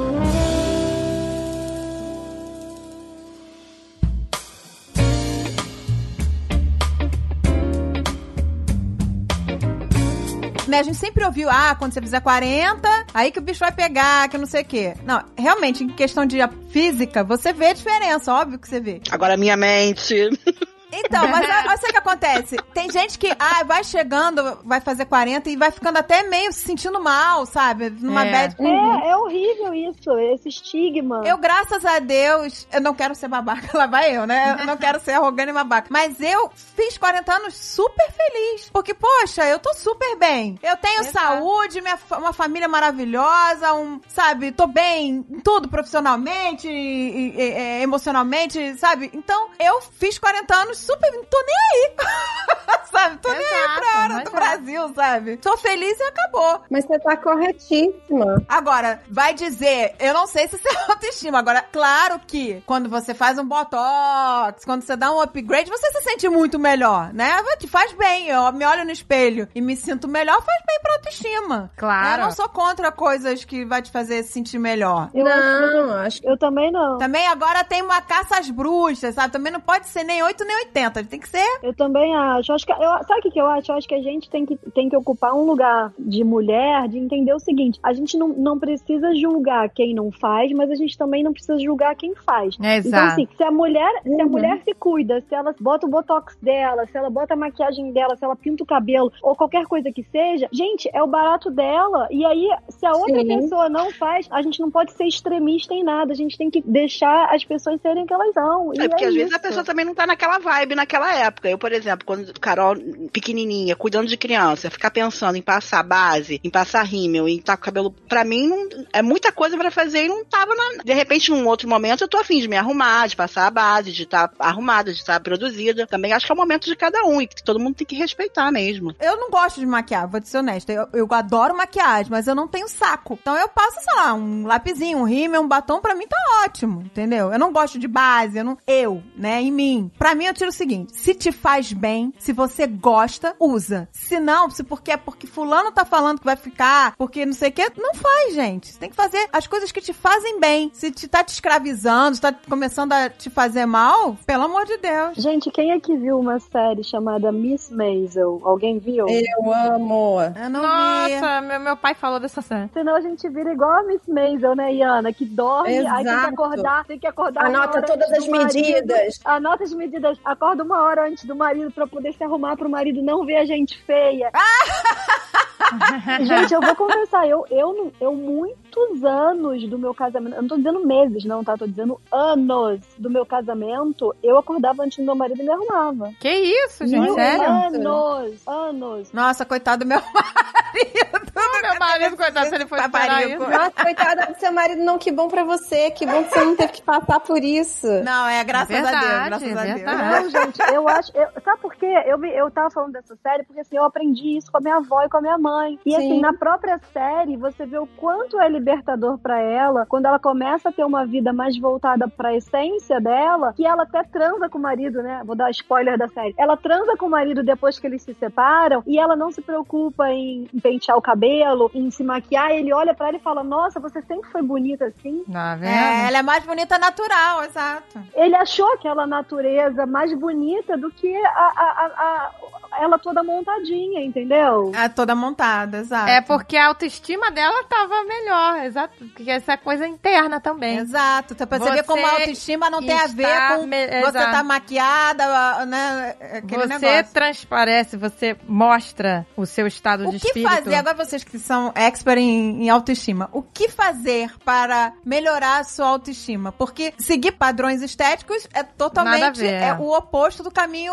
Né, a gente sempre ouviu, ah, quando você fizer 40, aí que o bicho vai pegar, que não sei o quê. Não, realmente, em questão de física, você vê a diferença, óbvio que você vê. Agora minha mente. Então, mas olha só o que acontece. Tem gente que, ah, vai chegando, vai fazer 40 e vai ficando até meio se sentindo mal, sabe? Numa É. bad. É, é horrível isso, esse estigma. Eu, graças a Deus, eu não quero ser babaca, lá vai eu, né? Eu não quero ser arrogante e babaca. Mas eu fiz 40 anos super feliz. Porque, poxa, eu tô super bem. Eu tenho Exato. saúde, minha, uma família maravilhosa, um, sabe? Tô bem em tudo, profissionalmente, e- e- e- emocionalmente, sabe? Então, eu fiz 40 anos super, não tô nem aí. sabe? Tô nem aí Exato, pra hora do é. Brasil, sabe? Tô feliz e acabou. Mas você tá corretíssima. Agora, vai dizer, eu não sei se isso é autoestima. Agora, claro que quando você faz um botox, quando você dá um upgrade, você se sente muito melhor, né? Te faz bem. Eu me olho no espelho e me sinto melhor, faz bem pra autoestima. Claro. Eu não sou contra coisas que vai te fazer se sentir melhor. Eu não, acho que Eu também não. Também agora tem uma caça às bruxas, sabe? Também não pode ser nem 8 nem 80. Tem que ser. Eu também acho. acho que, eu, sabe o que, que eu acho? Eu acho que a gente tem que, tem que ocupar um lugar de mulher, de entender o seguinte: a gente não, não precisa julgar quem não faz, mas a gente também não precisa julgar quem faz. É, Então, exato. assim, se a mulher, se a Uhum. mulher se cuida, se ela bota o botox dela, se ela bota a maquiagem dela, se ela pinta o cabelo, ou qualquer coisa que seja, gente, é o barato dela. E aí, se a outra Sim. pessoa não faz, a gente não pode ser extremista em nada. A gente tem que deixar as pessoas serem o que elas são. É E porque é às vezes a isso. pessoa também não tá naquela vibe naquela época. Eu, por exemplo, quando Carol, pequenininha, cuidando de criança, ficar pensando em passar base, em passar rímel, em estar com o cabelo. Pra mim, não, é muita coisa pra fazer e não tava na. De repente, num outro momento, eu tô afim de me arrumar, de passar a base, de estar arrumada, de estar produzida. Também acho que é o momento de cada um e que todo mundo tem que respeitar mesmo. Eu não gosto de maquiar, vou te ser honesta. Eu, eu adoro maquiagem, mas eu não tenho saco. Então eu passo, sei lá, um lapisinho, um rímel, um batom, pra mim tá ótimo, entendeu? Eu não gosto de base, eu não. Eu, né, em mim. Pra mim eu tiro o seguinte: se te faz bem, se você gosta, usa. Se não, se porque é porque fulano tá falando que vai ficar, porque não sei o que, não faz, gente. Você tem que fazer as coisas que te fazem bem. Se te tá te escravizando, se tá começando a te fazer mal, pelo amor de Deus. Gente, quem é que viu uma série chamada Miss Maisel? Alguém viu? eu amo. Eu não vi. Nossa, meu, meu pai falou dessa série. Senão a gente vira igual a Miss Maisel, né, Iana? Que dorme, aí tem que Exato. acordar, tem que acordar. Anota todas as marido. medidas. Anota as medidas. Acorda uma hora antes do marido pra poder se arrumar pro marido não ver a gente feia. gente, eu vou confessar, eu, eu, não- eu muitos anos do meu casamento, eu não tô dizendo meses, não, tá? Tô dizendo anos do meu casamento, eu acordava antes do meu marido e me arrumava. Que isso, gente? Mil Sério? anos, anos. Nossa, coitado do meu marido. Meu marido, coitado, se ele for esperar Paparico. isso. Nossa, coitada do seu marido, não, que bom pra você. Que bom que você não teve que passar por isso. Não, é graças a Deus, Verdade, graças a Deus. Gente, eu acho. Eu, sabe por quê? Eu, eu tava falando dessa série porque assim, eu aprendi isso com a minha avó e com a minha mãe. E Sim. assim, na própria série, você vê o quanto é libertador pra ela quando ela começa a ter uma vida mais voltada pra essência dela, que ela até transa com o marido, né? Vou dar spoiler da série. Ela transa com o marido depois que eles se separam e ela não se preocupa em pentear o cabelo, em se maquiar. Ele olha pra ela e fala: Nossa, você sempre foi bonita assim. Tá vendo? É, ela é mais bonita natural, exato. Ele achou aquela natureza mais bonita do que a, a- a- a- ela toda montadinha, entendeu? É toda montada, exato. É porque a autoestima dela tava melhor, exato. Porque essa é coisa interna também. Exato. Então, pra você, Você ver como a autoestima não tem a ver com me- você tá maquiada, né? Aquele você negócio. transparece, você mostra o seu estado O de que espírito. fazer, agora vocês que são expert em, em autoestima, o que fazer para melhorar a sua autoestima? Porque seguir padrões estéticos é totalmente é o oposto do caminho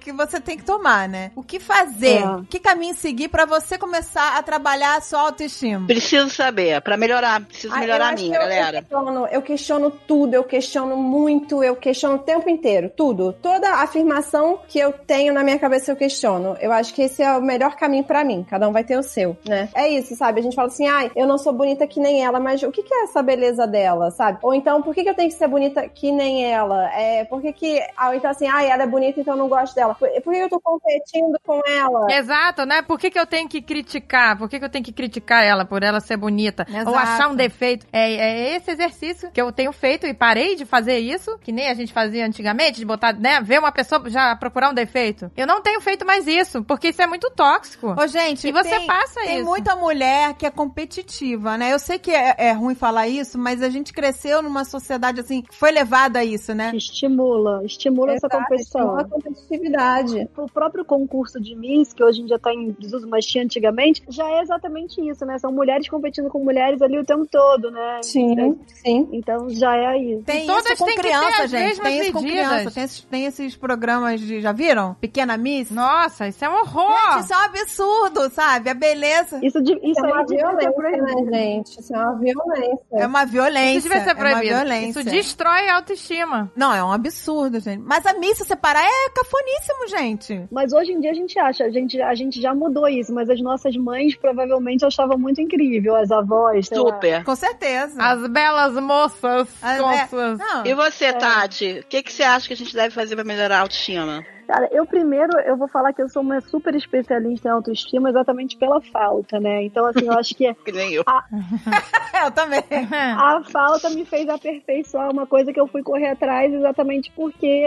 que você tem que tomar, né? O que fazer? É. Que caminho seguir para você começar a trabalhar a sua autoestima? Preciso saber, pra melhorar. Preciso Ah, melhorar a minha, que eu- galera. Eu questiono, eu questiono tudo, eu questiono muito, eu questiono o tempo inteiro, tudo. Toda afirmação que eu tenho na minha cabeça eu questiono. Eu acho que esse é o melhor caminho pra mim. Cada um vai ter o seu, né? É isso, sabe? A gente fala assim, ai, eu não sou bonita que nem ela, mas o que, que é essa beleza dela, sabe? Ou então, por que, que eu tenho que ser bonita que nem ela? É, por que que... Ah, ou então assim, ai, ela é bonita, então eu não gosto dela. Por, por que eu tô competindo com ela? Exato, né? Por que, que eu tenho que criticar? Por que, que eu tenho que criticar ela por ela ser bonita? Exato. Ou achar um defeito? É, é esse exercício que eu tenho feito e parei de fazer isso, que nem a gente fazia antigamente, de botar, né? Ver uma pessoa já procurar um defeito. Eu não tenho feito mais isso, porque isso é muito tóxico. Ô, gente, E você tem, passa tem isso. muita mulher que é competitiva, né? Eu sei que é, é ruim falar isso, mas a gente cresceu numa sociedade assim, que foi levada a isso, né? Estimula, estimula essa Exato, competição. estimula a competitividade. O próprio concurso de Miss, que hoje em dia tá em desuso, mas tinha antigamente, já é exatamente isso, né? São mulheres competindo com mulheres ali o tempo todo, né? Sim, sim. Então já é isso. Tem todas isso com criança, gente. Tem isso com medidas. criança. Tem esses, tem esses programas de. Já viram? Pequena Miss. Nossa, isso é um horror! Gente, isso é um absurdo, sabe? A beleza Isso, de, isso é uma violência, proibido. né, gente? Isso é uma violência. é uma violência. Isso devia ser É uma proibido. violência. Isso destrói a autoestima. Não, é um absurdo, gente. Mas a Miss, se você parar, é cafoníssimo, gente. Mas hoje em dia a gente acha, a gente, a gente já mudou isso, mas as nossas mães provavelmente achavam muito incrível, as avós. Super. Com certeza. As belas moças As- é, suas... não, E você, Tati? O que, que você acha que a gente deve fazer pra melhorar a autoestima? Cara, eu primeiro, eu vou falar que eu sou uma super especialista em autoestima exatamente pela falta, né? Então, assim, eu acho que Que nem eu. eu também. a falta me fez aperfeiçoar uma coisa que eu fui correr atrás exatamente porque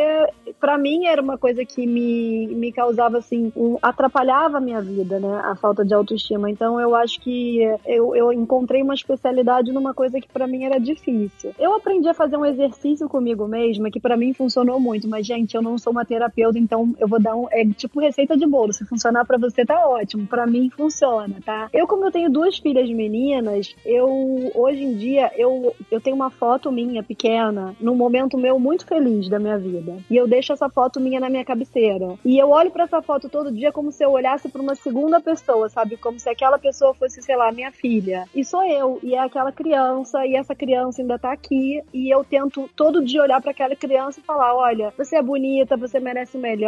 pra mim era uma coisa que me, me causava assim, um, atrapalhava a minha vida, né? A falta de autoestima. Então eu acho que eu, eu encontrei uma especialidade numa coisa que pra mim era difícil. Eu aprendi a fazer um exercício comigo mesma que pra mim funcionou muito, mas gente, eu não sou uma terapeuta, então eu vou dar um é tipo receita de bolo, se funcionar pra você tá ótimo, Pra mim funciona, tá? Eu como eu tenho duas filhas meninas, eu hoje em dia eu eu tenho uma foto minha pequena num momento meu muito feliz da minha vida. E eu deixo essa foto minha na minha cabeceira. E eu olho pra essa foto todo dia como se eu olhasse pra uma segunda pessoa, sabe? Como se aquela pessoa fosse, sei lá, minha filha. E sou eu, e é aquela criança, e essa criança ainda tá aqui, e eu tento todo dia olhar pra aquela criança e falar: olha, você é bonita, você merece o melhor,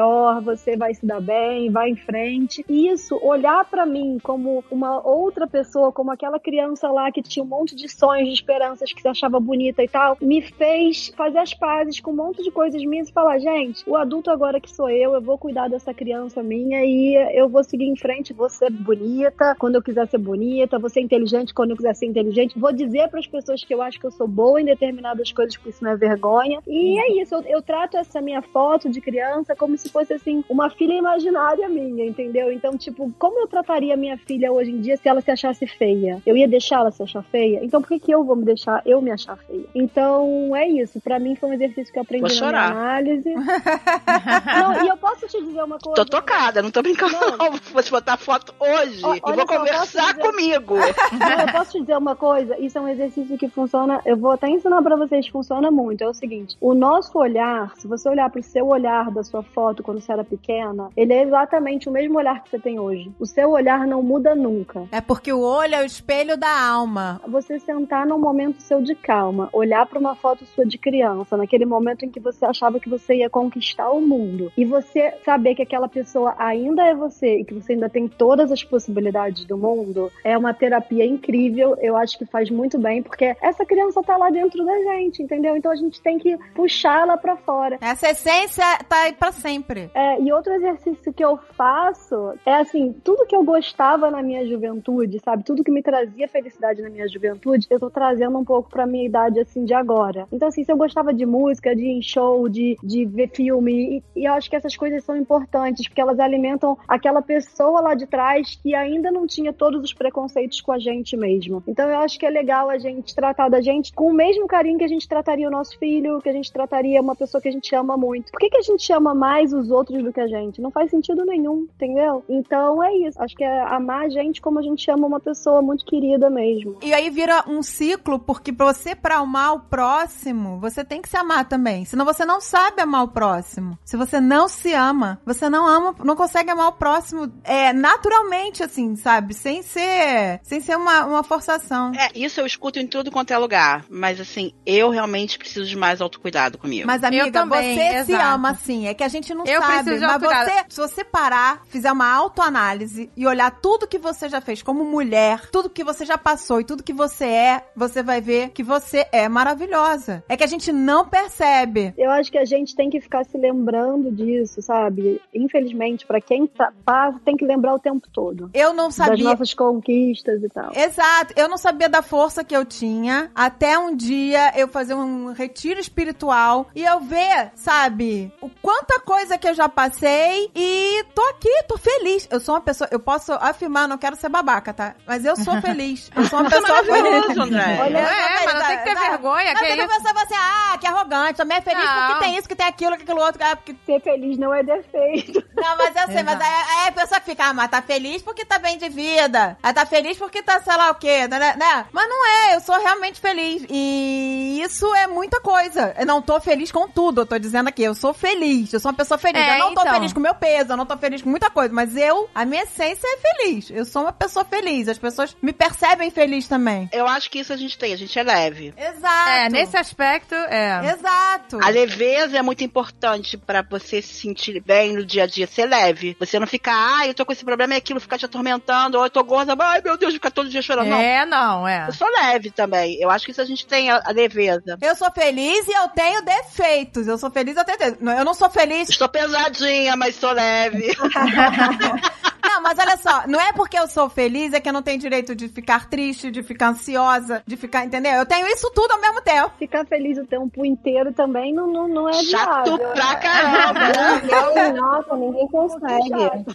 você vai se dar bem, vai em frente. E isso, olhar pra mim como uma outra pessoa, como aquela criança lá que tinha um monte de sonhos, de esperanças, que se achava bonita e tal, me fez fazer as pazes com um monte de coisas minhas e falar: gente, o adulto agora que sou eu, eu vou cuidar dessa criança minha e eu vou seguir em frente, vou ser bonita quando eu quiser ser bonita, vou ser inteligente quando eu quiser ser inteligente, vou dizer para as pessoas que eu acho que eu sou boa em determinadas coisas, porque isso não é vergonha. E é isso, eu, eu trato essa minha foto de criança como se fosse assim, uma filha imaginária minha, entendeu? Então, tipo, como eu trataria minha filha hoje em dia se ela se achasse feia? Eu ia deixar ela se achar feia? Então, por que, que eu vou me deixar eu me achar feia? Então, é isso. Pra mim foi um exercício que eu aprendi Vou na minha chorar. análise. não, e eu posso te dizer uma coisa. Tô tocada, não tô brincando, Não. não. Vou te botar foto hoje Ó, e vou só, conversar dizer- comigo. Não, eu posso te dizer uma coisa? Isso é um exercício que funciona. Eu vou até ensinar pra vocês, funciona muito. É o seguinte: o nosso olhar, se você olhar pro seu olhar da sua foto foto quando você era pequena, ele é exatamente o mesmo olhar que você tem hoje. O seu olhar não muda nunca. É porque o olho é o espelho da alma. Você sentar num momento seu de calma, olhar para uma foto sua de criança, naquele momento em que você achava que você ia conquistar o mundo, e você saber que aquela pessoa ainda é você e que você ainda tem todas as possibilidades do mundo, é uma terapia incrível. Eu acho que faz muito bem, porque essa criança tá lá dentro da gente, entendeu? Então a gente tem que puxar ela para fora. Essa essência tá aí pra sempre. É, e outro exercício que eu faço é assim, tudo que eu gostava na minha juventude, sabe? Tudo que me trazia felicidade na minha juventude, eu tô trazendo um pouco pra minha idade, assim, de agora. Então, assim, se eu gostava de música, de ir em show, de, de ver filme, e, e eu acho que essas coisas são importantes, porque elas alimentam aquela pessoa lá de trás que ainda não tinha todos os preconceitos com a gente mesmo. Então, eu acho que é legal a gente tratar da gente com o mesmo carinho que a gente trataria o nosso filho, que a gente trataria uma pessoa que a gente ama muito. Por que, que a gente ama mais os outros do que a gente? Não faz sentido nenhum, entendeu? Então é isso. Acho que é amar a gente como a gente ama uma pessoa muito querida mesmo. E aí vira um ciclo, porque pra você pra amar o próximo, você tem que se amar também. Senão você não sabe amar o próximo. Se você não se ama, você não ama, não consegue amar o próximo é naturalmente, assim, sabe? Sem ser, sem ser uma, uma forçação. É, isso eu escuto em tudo quanto é lugar. Mas assim, eu realmente preciso de mais autocuidado comigo. Mas, amiga, também, você se exato. ama sim. É que a gente não Eu sabe. preciso de mas você, se você parar, fizer uma autoanálise e olhar tudo que você já fez como mulher, tudo que você já passou e tudo que você é, você vai ver que você é maravilhosa. É que a gente não percebe. Eu acho que a gente tem que ficar se lembrando disso, sabe? Infelizmente, pra quem tá, passa, tem que lembrar o tempo todo. Eu não Das sabia. nossas conquistas e tal. Exato, eu não sabia da força que eu tinha até um dia eu fazer um retiro espiritual e eu ver, sabe, o quanta coisa que eu já passei e tô aqui, tô feliz. Eu sou uma pessoa, eu posso afirmar, não quero ser babaca, tá? Mas eu sou feliz. Eu sou uma é pessoa feliz. André. Olha, É, mas não tem que ter Exato. vergonha, Não que tem que isso? pensar assim, ah, que arrogante, também é feliz Não. porque tem isso, que tem aquilo, que aquilo outro. Ah, porque... Ser feliz não é defeito. Não, mas eu sei, mas Exato. aí, aí a pessoa fica, ah, mas tá feliz porque tá bem de vida. Aí tá feliz porque tá sei lá o quê, né? né? Mas não é, eu sou realmente feliz. E isso é muita coisa. Eu não tô feliz com tudo, eu tô dizendo aqui, eu sou feliz, eu sou uma pessoa feliz. É, eu não tô então. feliz com o meu peso, eu não tô feliz com muita coisa, mas eu, a minha essência é feliz. Eu sou uma pessoa feliz, as pessoas me percebem feliz também. Eu acho que isso a gente tem, a gente é leve. Exato. É, nesse aspecto, é. Exato. A leveza é muito importante pra você se sentir bem no dia a dia, ser leve. Você não ficar, ah, eu tô com esse problema e aquilo ficar te atormentando, ou eu tô gorda, ai meu Deus, ficar todo dia chorando. Não, É, não, é. eu sou leve também. Eu acho que isso a gente tem a, a leveza. Eu sou feliz e eu tenho defeitos. Eu sou feliz eu tenho defeitos. Eu não sou feliz Estou pesadinha, mas sou leve. Não, mas olha só, não é porque eu sou feliz é que eu não tenho direito de ficar triste, de ficar ansiosa, de ficar, entendeu? Eu tenho isso tudo ao mesmo tempo. Ficar feliz o tempo inteiro também não, não, não é Chato viável. pra caramba. Ninguém, nossa, ninguém consegue.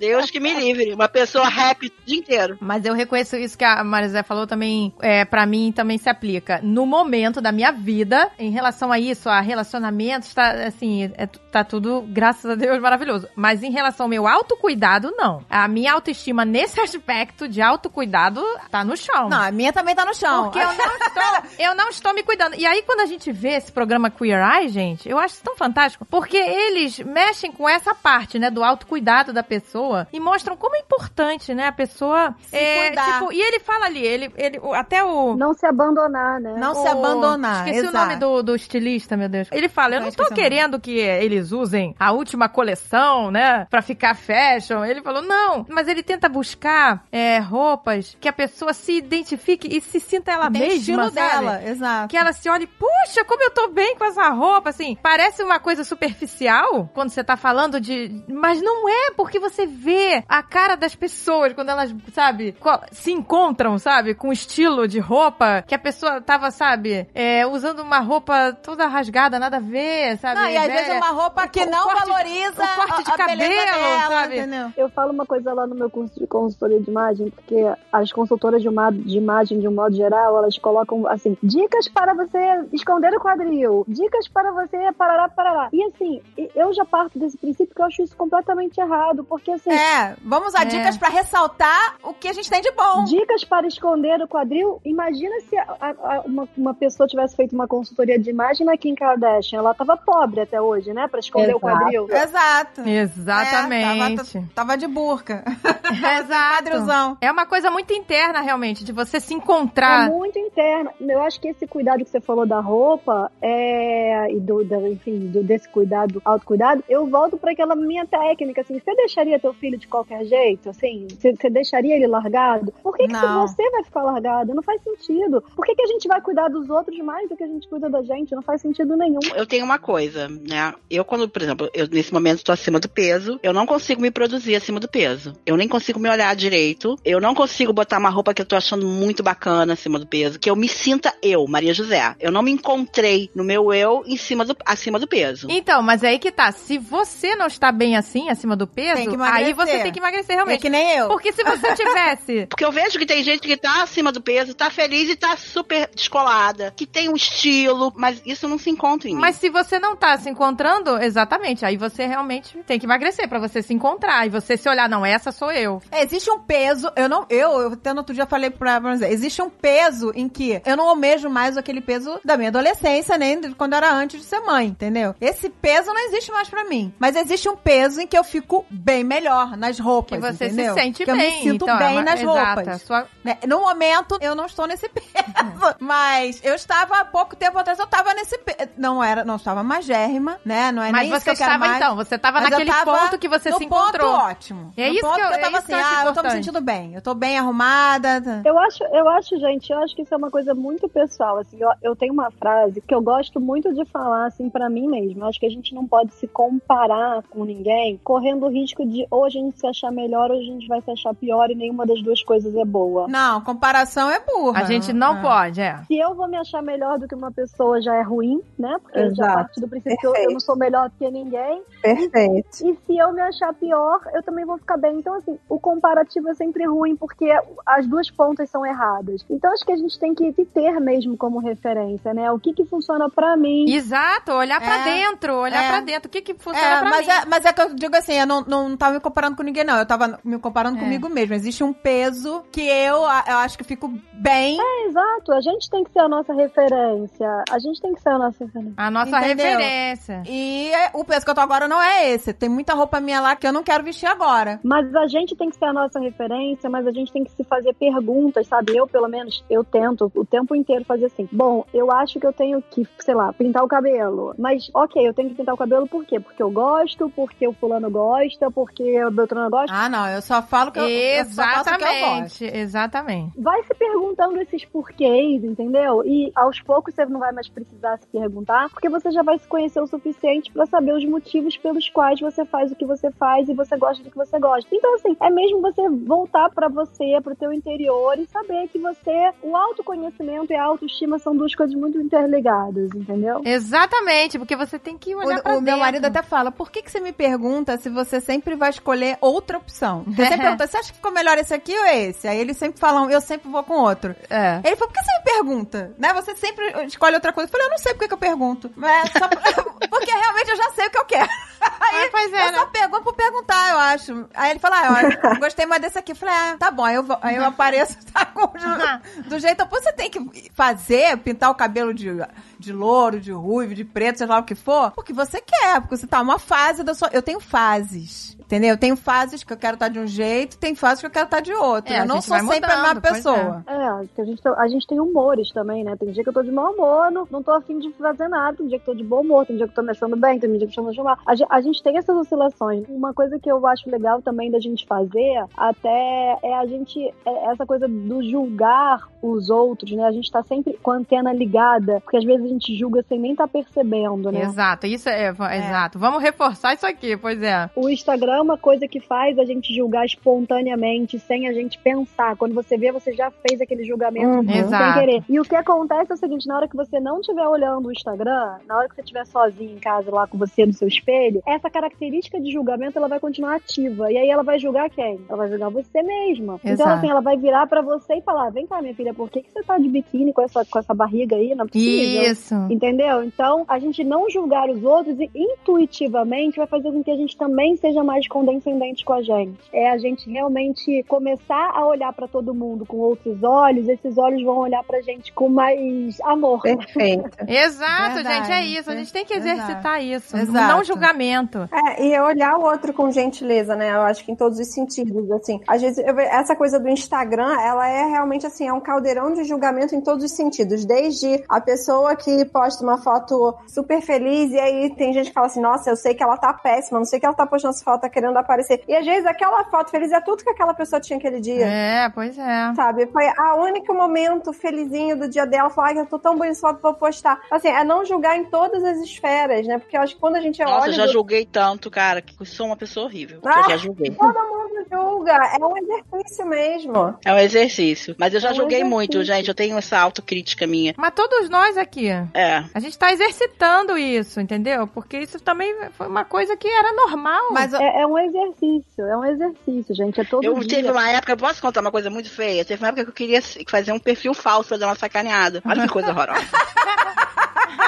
Deus que me livre. Uma pessoa happy o dia inteiro. Mas eu reconheço isso que a Marisé falou também, é, para mim também se aplica. No momento da minha vida, em relação a isso, a relacionamentos, tá, assim, é, tá tudo, graças a Deus, maravilhoso. Mas em relação ao meu autocuidado, não. A minha autoestima nesse aspecto de autocuidado tá no chão. Não, a minha também tá no chão. Porque eu não estou, eu não estou me cuidando. E aí, quando a gente vê esse programa Queer Eye, gente, eu acho isso tão fantástico. Porque eles mexem com essa parte, né, do autocuidado da pessoa e mostram como é importante, né, a pessoa Se é, cuidar. tipo, e ele fala ali, ele, ele até o Não se abandonar, né? Não se o- abandonar. Esqueci exato. o nome do, do estilista, meu Deus. Ele fala, eu Eu não tô querendo que eles usem a última coleção, né, pra ficar fashion. Ele falou, não, mas ele tenta buscar é, roupas que a pessoa se identifique e se sinta ela Tem o mesma, estilo sabe? dela, exato. Que ela se olhe, puxa, como eu tô bem com essa roupa, assim. Parece uma coisa superficial quando você tá falando de. Mas não é, porque você vê a cara das pessoas quando elas, sabe, se encontram, sabe, com estilo de roupa que a pessoa tava, sabe, é, usando uma roupa toda rasgada, nada a ver, sabe? Não, e às velha. vezes uma roupa que O não corte- valoriza o corte de a, cabelo, dela, sabe? entendeu? Eu falo falo uma coisa lá no meu curso de consultoria de imagem, porque as consultoras de, uma, de imagem, de um modo geral, elas colocam, assim, dicas para você esconder o quadril, dicas para você parará, parará. E, assim, eu já parto desse princípio que eu acho isso completamente errado, porque, assim... É, vamos usar É. dicas pra ressaltar o que a gente tem de bom. Dicas para esconder o quadril. Imagina se a- a- uma, uma pessoa tivesse feito uma consultoria de imagem na Kim Kardashian. Ela tava pobre até hoje, né? Para esconder o Exato. quadril. Exato. Exatamente. É, tava, tava de burca. Exato. É uma coisa muito interna, realmente, de você se É encontrar. muito interna. Eu acho que esse cuidado que você falou da roupa é, e do, da- enfim, do, desse cuidado, autocuidado, eu volto para aquela minha técnica, assim, você deixaria teu filho de qualquer jeito, assim? Você, você deixaria ele largado? Por que, que você vai ficar largado? Não faz sentido. Por que, que a gente vai cuidar dos outros mais do que a gente cuida da gente? Não faz sentido nenhum. Eu tenho uma coisa, né? Eu, quando, por exemplo, eu nesse momento estou acima do peso, eu não consigo me produzir acima do peso. Eu nem consigo me olhar direito. Eu não consigo botar uma roupa que eu tô achando muito bacana acima do peso. Que eu me sinta eu, Maria José. Eu não me encontrei no meu eu em cima do, acima do peso. Então, mas aí que tá. Se você não está bem assim, acima do peso, aí você tem que emagrecer É realmente. que nem eu. Porque se você tivesse. Porque eu vejo que tem gente que tá acima do peso, tá feliz e tá super descolada, que tem um estilo, mas isso não se encontra em mim. Mas se você não tá se encontrando, exatamente, aí você realmente tem que emagrecer pra você se encontrar e você se olhar, não, essa sou eu. É, Existe um peso, eu não, eu, eu até no outro dia falei pra você, existe um peso em que eu não almejo mais aquele peso da minha adolescência, nem de quando era antes de ser mãe, entendeu? Esse peso não existe mais pra mim. Mas existe um peso em que eu fico bem melhor nas roupas, Que você entendeu? se sente que bem. eu me sinto então, é bem uma- nas exato, roupas. sua- né? No momento, eu não estou nesse peso. Mas eu estava há pouco tempo atrás, eu estava nesse peso. Não era, não estava magérrima, né? Não é Mas nem você estava, então, você tava Mas eu naquele tava ponto que você no se encontrou. Ponto ótimo. É No isso ponto que eu- eu é tava isso que assim, eu ah, eu tô me sentindo bem. Eu tô bem arrumada. tá. Eu acho, eu acho, gente, eu acho que isso é uma coisa muito pessoal, assim, eu, eu tenho uma frase que eu gosto muito de falar, assim, pra mim mesmo, eu acho que a gente não pode se comparar com ninguém, correndo o risco de ou a gente se achar melhor ou a gente vai se achar pior e nenhuma das duas coisas é boa. Não, comparação é burra. A gente não Ah. pode, é. Se eu vou me achar melhor do que uma pessoa já é ruim, né? Porque já Exato. parte do princípio que eu, eu não sou melhor do que ninguém. Perfeito. E se eu me achar pior, eu também vou ficar bem. Então, assim, o comparativo é sempre ruim, porque as duas pontas são erradas. Então, acho que a gente tem que se ter mesmo como referência, né? O que que funciona pra mim. Exato, olhar pra É, dentro, olhar é. pra dentro. O que que funciona É, pra mas mim? é, mas é que eu digo assim, eu não, não tava me comparando com ninguém, não. Eu tava me comparando É. comigo mesmo. Existe um peso que eu, eu acho que fico bem. É, exato, a gente tem que ser a nossa referência. A gente tem que ser a nossa referência. A nossa Entendeu? referência. E é- o peso que eu tô agora não é esse. Tem muita roupa minha lá que eu não quero vestir agora. Mas a gente tem que ser a nossa referência, mas a gente tem que se fazer perguntas, sabe? Eu, pelo menos, eu tento o tempo inteiro fazer assim. Bom, eu acho que eu tenho que, sei lá, pintar o cabelo. Mas, ok, eu tenho que pintar o cabelo por quê? Porque eu gosto, porque o fulano gosta, porque o Beltrano gosta. Ah, não. Eu só falo que eu, eu o que eu gosto. Exatamente, exatamente. Vai se perguntando esses porquês, entendeu? E aos poucos você não vai mais precisar se perguntar, porque você já vai se conhecer o suficiente pra saber os motivos pelos quais você faz o que você faz e você gosta do que você gosta. Então, assim, é mesmo você voltar pra você, pro teu interior e saber que você, o autoconhecimento e a autoestima são duas coisas muito interligadas, entendeu? Exatamente, porque você tem que olhar pra O, o meu marido até fala, por que, que você me pergunta se você sempre vai escolher outra opção? Você sempre pergunta, você acha que ficou melhor esse aqui ou esse? Aí eles sempre falam, eu sempre vou com outro. É. Ele falou, por que você me pergunta? Né? Você sempre escolhe outra coisa. Eu falei, eu não sei por que que eu pergunto. Mas só pra- porque realmente eu já sei o que eu quero. Ah, pois é, eu né? só pergunto por perguntar, eu acho. Aí ele fala, ah, eu gostei mais desse aqui. Eu falei, ah, tá bom. Aí eu, vou- aí eu apareço tá, com, do, do jeito. Você tem que fazer, pintar o cabelo de, de louro, de ruivo, de preto, seja lá o que for, porque você quer, porque você tá numa fase da sua. Eu tenho fases. Entendeu? Eu tenho fases que eu quero estar de um jeito, tem fases que eu quero estar de outro. É, eu não sou sempre a mesma mudando, pois pessoa. É, que a gente, a gente tem humores também, né? Tem dia que eu tô de mau humor, não, não tô afim de fazer nada. Tem dia que eu tô de bom humor, tem dia que eu tô me achando bem, tem dia que eu tô me achando mal. A, a gente tem essas oscilações. Uma coisa que eu acho legal também da gente fazer, até é a gente, é essa coisa do julgar os outros, né? A gente tá sempre com a antena ligada, porque às vezes a gente julga sem nem tá percebendo, né? Exato, isso é, va- exato. Vamos reforçar isso aqui, pois é. O Instagram é uma coisa que faz a gente julgar espontaneamente, sem a gente pensar. Quando você vê, você já fez aquele julgamento Uhum. sem Exato. querer. E o que acontece é o seguinte: na hora que você não estiver olhando o Instagram, na hora que você estiver sozinho em casa lá com você no seu espelho, essa característica de julgamento ela vai continuar ativa. E aí ela vai julgar quem? Ela vai julgar você mesma. Então, Exato. assim, ela vai virar pra você e falar: vem cá, minha filha, por que, que você tá de biquíni com essa, com essa barriga aí? Não é possível. Isso. Entendeu? Então, a gente não julgar os outros e intuitivamente vai fazer com que a gente também seja mais condescendente com a gente. É a gente realmente começar a olhar pra todo mundo com outros olhos, esses olhos vão olhar pra gente com mais amor. Perfeito. Exato, Verdade. gente, é isso. A gente tem que Exato. exercitar isso. Exato. Não julgamento. É, e olhar o outro com gentileza, né? Eu acho que em todos os sentidos, assim. Às vezes, eu essa coisa do Instagram, ela é realmente, assim, é um caldeirão de julgamento em todos os sentidos. Desde a pessoa que posta uma foto super feliz e aí tem gente que fala assim, nossa, eu sei que ela tá péssima, não sei que ela tá postando essa foto, querendo aparecer. E às vezes aquela foto feliz é tudo que aquela pessoa tinha aquele dia. É, pois é. Sabe? Foi a único momento felizinho do dia dela. Falar, ai, eu tô tão bonita, só vou postar. Assim, é não julgar em todas as esferas, né? Porque eu acho que quando a gente Nossa, olha. eu já do- julguei tanto, cara, que eu sou uma pessoa horrível. Ah! Eu já julguei. Todo mundo julga. É um exercício mesmo. É um exercício. Mas eu já É um julguei exercício. muito, gente. Eu tenho essa autocrítica minha. Mas todos nós aqui. É. A gente tá exercitando isso, entendeu? Porque isso também foi uma coisa que era normal. Mas eu- É, é um exercício, é um exercício, gente. É todo Eu dia. teve uma época, posso contar uma coisa muito feia? Teve uma época que eu queria fazer um perfil falso pra dar uma sacaneada. Olha que coisa horrorosa.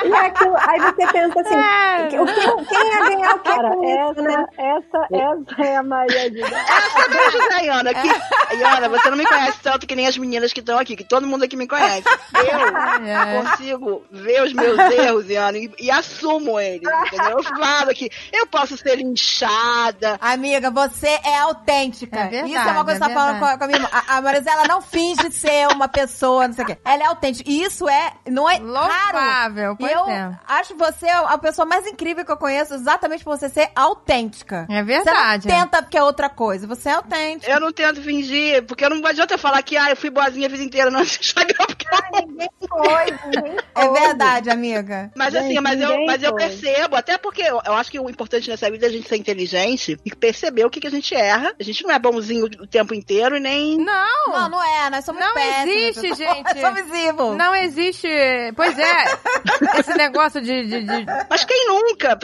E aquilo, aí você pensa assim, É. o que- quem ia ganhar o que Cara, com isso, né? essa, essa, essa é a Maria de Essa beijo da Iana. Que, Iana, você não me conhece tanto que nem as meninas que estão aqui, que todo mundo aqui me conhece. Eu É. consigo ver os meus erros, Iana, e, e assumo eles, entendeu? Eu falo que eu posso ser inchada. Amiga, você é autêntica. É verdade, Isso é uma coisa que é você tá falando com a, com a minha irmã. A, a Marisela não finge ser uma pessoa, não sei o quê. Ela é autêntica. E isso é, não é raro. Louvável, pois eu é. acho você a pessoa mais incrível que eu conheço, exatamente por você ser autêntica. É verdade. Você não tenta porque é outra coisa, você é autêntica. Eu não tento fingir, porque não adianta eu falar que ah, eu fui boazinha a vida inteira no Instagram, eu Ninguém foi, ninguém É foi. verdade, amiga. Mas Gente, assim, mas eu, mas eu percebo, até porque eu, eu acho que o importante nessa vida é a gente ser inteligente e perceber o que, que a gente erra. A gente não é bonzinho o tempo inteiro e nem. Não, Não, não é, nós somos Não péssimas, existe, gente. Somos evil. não existe. Pois é, esse negócio de. de- de- Mas quem nunca?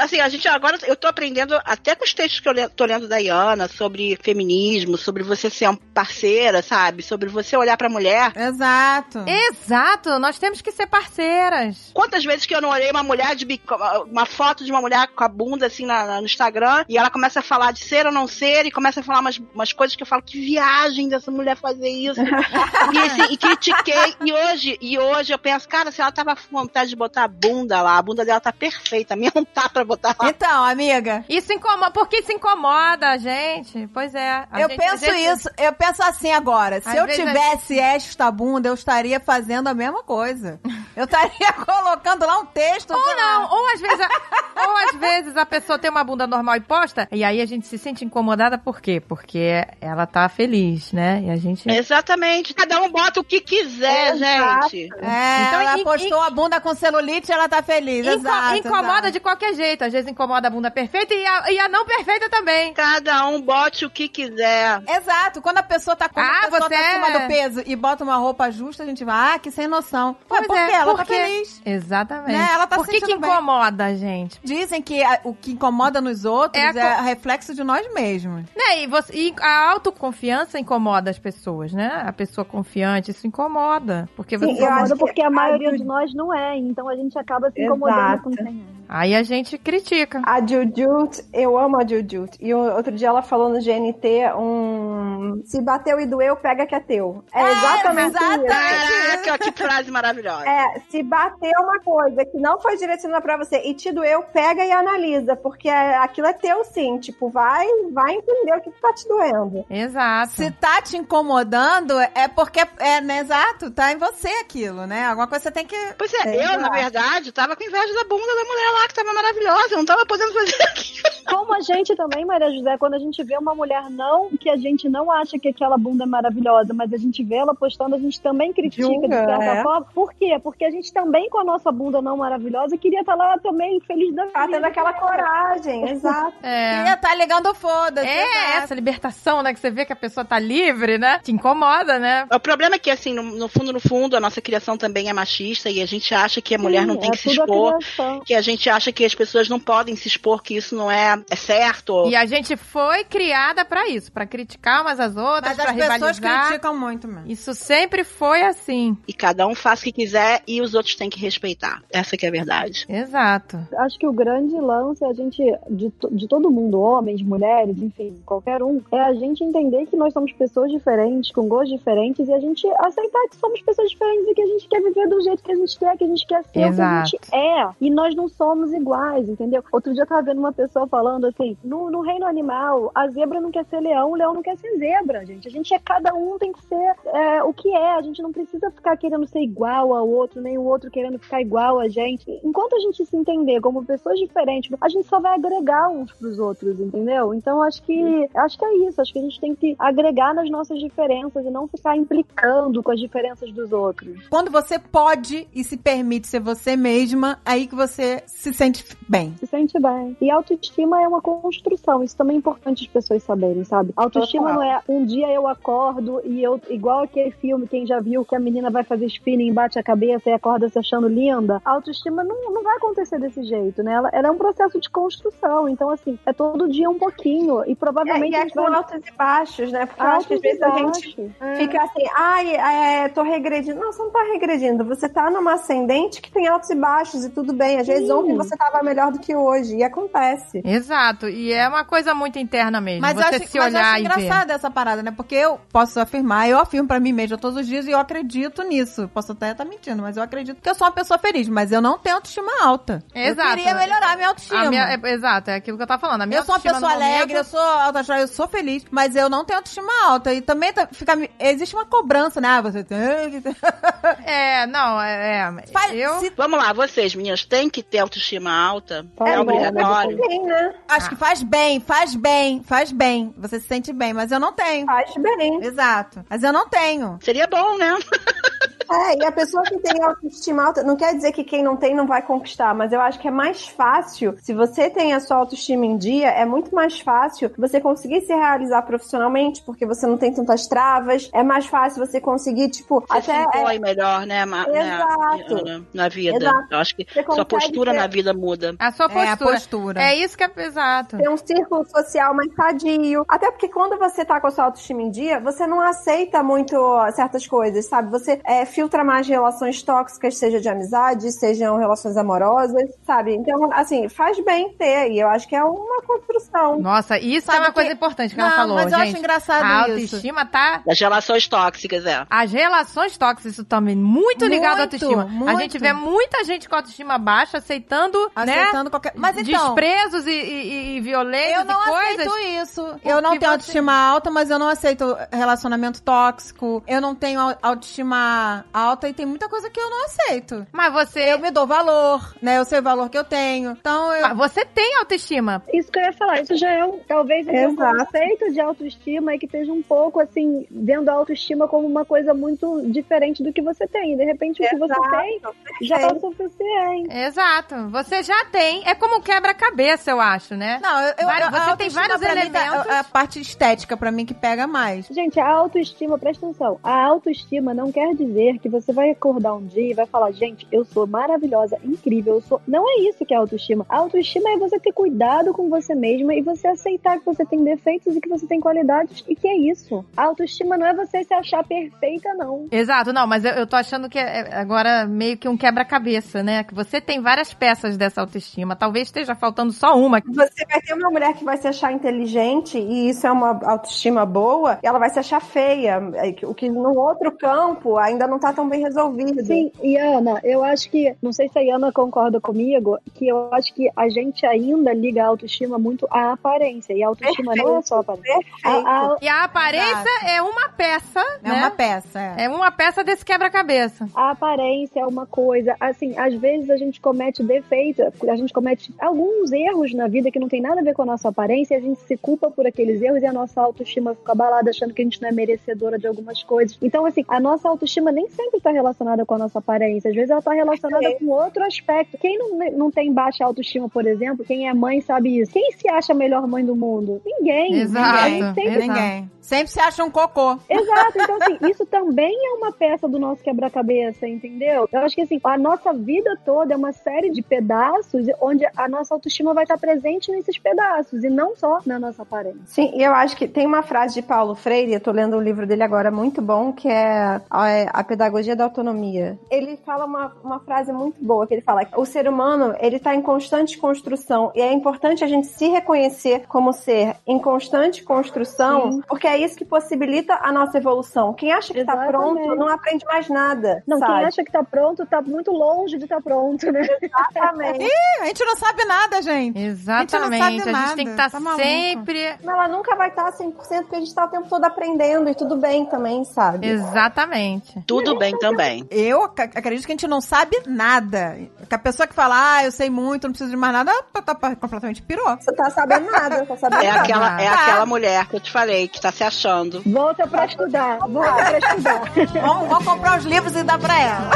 Assim, a gente agora, eu tô aprendendo, até com os textos que eu le- tô lendo da Iana, sobre feminismo, sobre você ser uma parceira, sabe? Sobre você olhar pra mulher. Exato. Exato, nós temos que ser parceiras. Quantas vezes que eu não olhei uma mulher de bico, uma foto de uma mulher com a bunda assim na- na- no Instagram e ela começa a falar de ser ou não ser e começa a falar umas, umas coisas que eu falo que viagem dessa mulher fazer isso. e, assim, e critiquei. E hoje, e hoje eu penso, cara, se ela tava com vontade de botar a bunda lá, a bunda dela tá perfeita, a minha não tá pra botar lá. Então, amiga, Isso incomoda. Por que isso incomoda a gente? Pois é. a eu gente- penso a gente- isso, eu penso assim agora. Se Às eu tivesse esta bunda, eu estaria fazendo a mesma coisa. Eu estaria colocando lá um texto. Ou sei lá. não, ou às vezes, a, ou às vezes a pessoa tem uma bunda normal e posta, e aí a gente se sente incomodada por quê? Porque ela tá feliz, né? E a gente. Exatamente. Cada um bota o que quiser, Exato. gente. É, Então, ela in- postou a bunda com celulite e ela tá feliz. Inco- exato, incomoda exato. de qualquer jeito. Às vezes incomoda a bunda perfeita e a, e a não perfeita também. Cada um bote o que quiser. Exato, quando a pessoa tá com Ah, a pessoa você tá acima é- do peso e bota uma roupa justa, a gente vai, ah, que sem noção. Pois é, quê? Ela por tá feliz. Exatamente. Né? Ela tá Por que, que sentindo bem. incomoda a gente? Dizem que a- o que incomoda nos outros É é, co- reflexo de nós mesmos. Né? E, você, e a autoconfiança incomoda as pessoas, né? A pessoa confiante, isso incomoda. Porque Sim, você. eu acho Incomoda que porque a maioria a de nós não é, então a gente acaba se incomodando Exato. com quem é. Aí a gente critica. A Jujut, eu amo a Jujut. E o- outro dia ela falou no GNT um. Se bateu e doeu, pega que é teu. É exatamente exatamente. isso. Caraca, que frase maravilhosa. É, se bater uma coisa que não foi direcionada pra você e te doeu, pega e analisa, porque é- aquilo é teu sim. Tipo, vai, vai entender o que tá te doendo. Exato. Se tá te incomodando, é porque é, né, exato, tá em você aquilo, né? Alguma coisa você tem que. Pois é, É, eu, exato. na verdade, tava com inveja da bunda da mulher lá, que tava maravilhosa. Eu não tava podendo fazer aquilo. Como a gente também, Maria José, quando a gente vê uma mulher não, que a gente não acha que aquela bunda é maravilhosa, mas a gente vê ela postando, a gente também critica Julga, de certa é. forma. Por quê? Porque a gente também, com a nossa bunda não maravilhosa, queria estar lá também feliz da Tá vida. tendo aquela coragem, exato. É. Queria tá ligando foda-se. É, exato. essa libertação, né? Que você vê que a pessoa tá livre, né? Te incomoda, né? O problema é que, assim, no, no fundo, no fundo, a nossa criação também é machista e a gente acha que a mulher não Sim, tem é que se a expor. criação. Que a gente acha que as pessoas não podem se expor, que isso não é, é certo. E a gente foi criada pra isso, pra criticar umas às outras, Mas pra as pessoas rivalizar. criticam muito mesmo. Isso sempre foi assim. E cada um faz o que quiser e os outros têm que respeitar. Essa que é a verdade. Exato. Acho que o grande lance é a gente, de, de todo mundo, homens, mulheres, enfim, qualquer um, é a gente entender que nós somos pessoas diferentes, com gostos diferentes, e a gente aceitar que somos pessoas diferentes e que a gente quer viver do jeito que a gente quer, que a gente quer ser o que a Exato. gente é. E nós não somos iguais, entendeu? Outro dia eu tava vendo uma pessoa falando assim: no, no reino animal, a zebra não quer ser leão, o leão não quer ser zebra, gente. A gente é cada um tem que ser é, o que é. A gente não precisa ficar querendo ser igual ao outro, nem o outro querendo ficar igual a gente. Enquanto a gente se entender como pessoas diferentes, a gente só vai agregar uns pros outros, entendeu? Então acho que acho que é isso. Acho que a gente tem que agregar nas nossas diferenças e não ficar implicando com as diferenças dos outros. Quando você pode e se permite ser você mesma, aí que você se sente bem. se sente bem. E autoestima é uma construção, isso também é importante as pessoas saberem, sabe? Autoestima Total. não é um dia eu acordo e eu, igual aquele filme, quem já viu que a menina vai fazer spinning, bate a cabeça e acorda se achando linda. A autoestima não, não vai acontecer desse jeito, né? Ela, ela é um processo de construção, então assim, é todo dia um pouquinho e É, provavelmente e a é com vai... altos e baixos, né? Porque eu acho que às Altos e vezes a gente. É. fica assim, ai, é, tô regredindo. Não, você não tá regredindo. Você tá numa ascendente que tem altos e baixos e tudo bem. Às vezes Sim. Ontem você tava melhor do que hoje. E acontece. Exato. E é uma coisa muito interna mesmo. Mas eu você acho, se mas eu olhar acho e ver. engraçada essa parada, né? Porque eu posso afirmar, eu afirmo pra mim mesma todos os dias e eu acredito nisso. Posso até estar mentindo, mas eu acredito que eu sou uma pessoa feliz, mas eu não tenho autoestima alta. Exato. Eu queria melhorar a minha autoestima. A minha- é- exato, é aquilo que eu tava falando. A minha Eu sou uma pessoa momento- alegre, eu sou autoestima, eu sou feliz, mas eu não tenho autoestima alta. E também tá- fica, existe uma cobrança, né? Ah, você tem. É, não, é. é eu. se- Vamos lá, vocês, meninas, têm que ter autoestima alta. Tá é bom, obrigatório. Sim, né? Acho que faz bem, faz bem, faz bem. Você se sente bem, mas eu não tenho. Faz bem. Exato. Mas eu não tenho. Seria bom, né? É, e a pessoa que tem autoestima alta, não quer dizer que quem não tem não vai conquistar, mas eu acho que é mais fácil, se você tem a sua autoestima em dia, é muito mais fácil você conseguir se realizar profissionalmente, porque você não tem tantas travas, é mais fácil você conseguir, tipo, Você se até. impõe melhor, né, né, Exato. Ana, na vida. Exato. Eu acho que Você sua postura ter- na vida muda. A sua É, a postura. postura. É isso que é exato. ter um círculo social mais sadio. Até porque quando você tá com a sua autoestima em dia, você não aceita muito certas coisas, sabe? Você é, filtra mais relações tóxicas, seja de amizade, sejam relações amorosas, sabe? Então, assim, faz bem ter. E eu acho que é uma construção. Nossa, isso Sabe é uma que- coisa importante que Não, ela falou, mas eu gente. acho engraçado a isso. autoestima tá Das relações tóxicas, é. As relações tóxicas, isso também muito ligado à Muito, autoestima. A muito. gente vê muita gente com autoestima baixa aceitando, né? Aceitando qualquer. Mas então. Desprezos e, e, e violências Eu não e coisas. aceito isso. Eu não tenho você- autoestima alta, mas eu não aceito relacionamento tóxico. Eu não tenho au- autoestima alta e tem muita coisa que eu não aceito. Mas você, Eu me dou valor, né? Eu sei o valor que eu tenho. Então eu. mas você tem autoestima. Isso que eu ia falar, isso já é um, talvez um Exato. conceito de autoestima e que esteja um pouco assim, vendo a autoestima como uma coisa muito diferente do que você tem. De repente, o que você tem já é o suficiente. Exato. Você já tem. É como um quebra-cabeça, eu acho, né? Não, eu, a você tem vários mim tá- elementos. é a parte estética pra mim que pega mais. Gente, a autoestima, presta atenção. A autoestima não quer dizer que você vai acordar um dia e vai falar, gente, eu sou maravilhosa, incrível, eu sou. Não é isso que é autoestima. A autoestima é você ter cuidado com você mesma e você aceitar que você tem defeitos e que você tem qualidades e que é isso. A autoestima não é você se achar perfeita, não. Exato, não, mas eu, eu tô achando que é é agora meio que um quebra-cabeça, né? Que você tem várias peças dessa autoestima. Talvez esteja faltando só uma. Você vai ter uma mulher que vai se achar inteligente e isso é uma autoestima boa, e ela vai se achar feia. É O que no outro campo ainda não tá tão bem resolvido. Sim, e Ana, eu acho que, não sei se a Ana concorda comigo, que eu acho que a gente ainda liga a autoestima muito à aparência. E a autoestima não é só a aparência. A, a, E a aparência é uma peça, É né? uma peça. É. É uma peça desse quebra-cabeça. a aparência é uma coisa, assim, às vezes a gente comete defeitos, a gente comete alguns erros na vida que não tem nada a ver com a nossa aparência, e a gente se culpa por aqueles erros e a nossa autoestima fica abalada, achando que a gente não é merecedora de algumas coisas. Então, assim, a nossa autoestima nem sempre está relacionada com a nossa aparência, às vezes ela está relacionada É. com outro aspecto. Quem não, não tem baixa autoestima, por exemplo, quem é mãe sabe isso. Quem se acha a melhor mãe do mundo? Ninguém. Exato, Ninguém sempre exato. Ninguém. Sempre se acha um cocô. Exato, então assim, isso também é uma peça do nosso quebra-cabeça, entendeu? Eu acho que assim, a nossa vida toda é uma série de pedaços onde a nossa autoestima vai estar presente nesses pedaços e não só na nossa aparência. Sim, e eu acho que tem uma frase de Paulo Freire, eu tô lendo o livro dele agora, muito bom, que é a, a Pedagogia da Autonomia. Ele fala uma, uma frase muito boa, que ele fala que o ser humano, ele tá em constante construção, e é importante a gente se reconhecer como ser em constante construção, Sim. porque é isso que possibilita a nossa evolução. Quem acha que tá Exatamente. pronto, não aprende mais nada, Não, sabe? quem acha que tá pronto, tá muito longe de estar pronto, né? Exatamente. A gente não sabe nada, gente. Exatamente. sabe A gente, nada, tem que estar tá maluco. sempre. Mas ela nunca vai estar 100% porque a gente tá o tempo todo aprendendo e tudo bem também, sabe? Exatamente. Tudo bem também. Eu ac- acredito que a gente não sabe nada. Que a pessoa que fala, ah, eu sei muito, não preciso de mais nada, tá, tá completamente pirou. Você tá sabendo nada, tá sabendo É nada. aquela, é Tá. aquela mulher que eu te falei, que tá se achando. Volta pra estudar, volta pra estudar. Vamos, vamos comprar os livros e dar pra ela.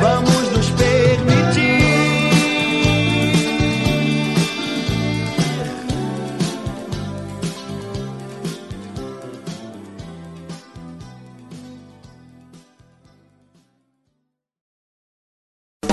Vamos nos permitir.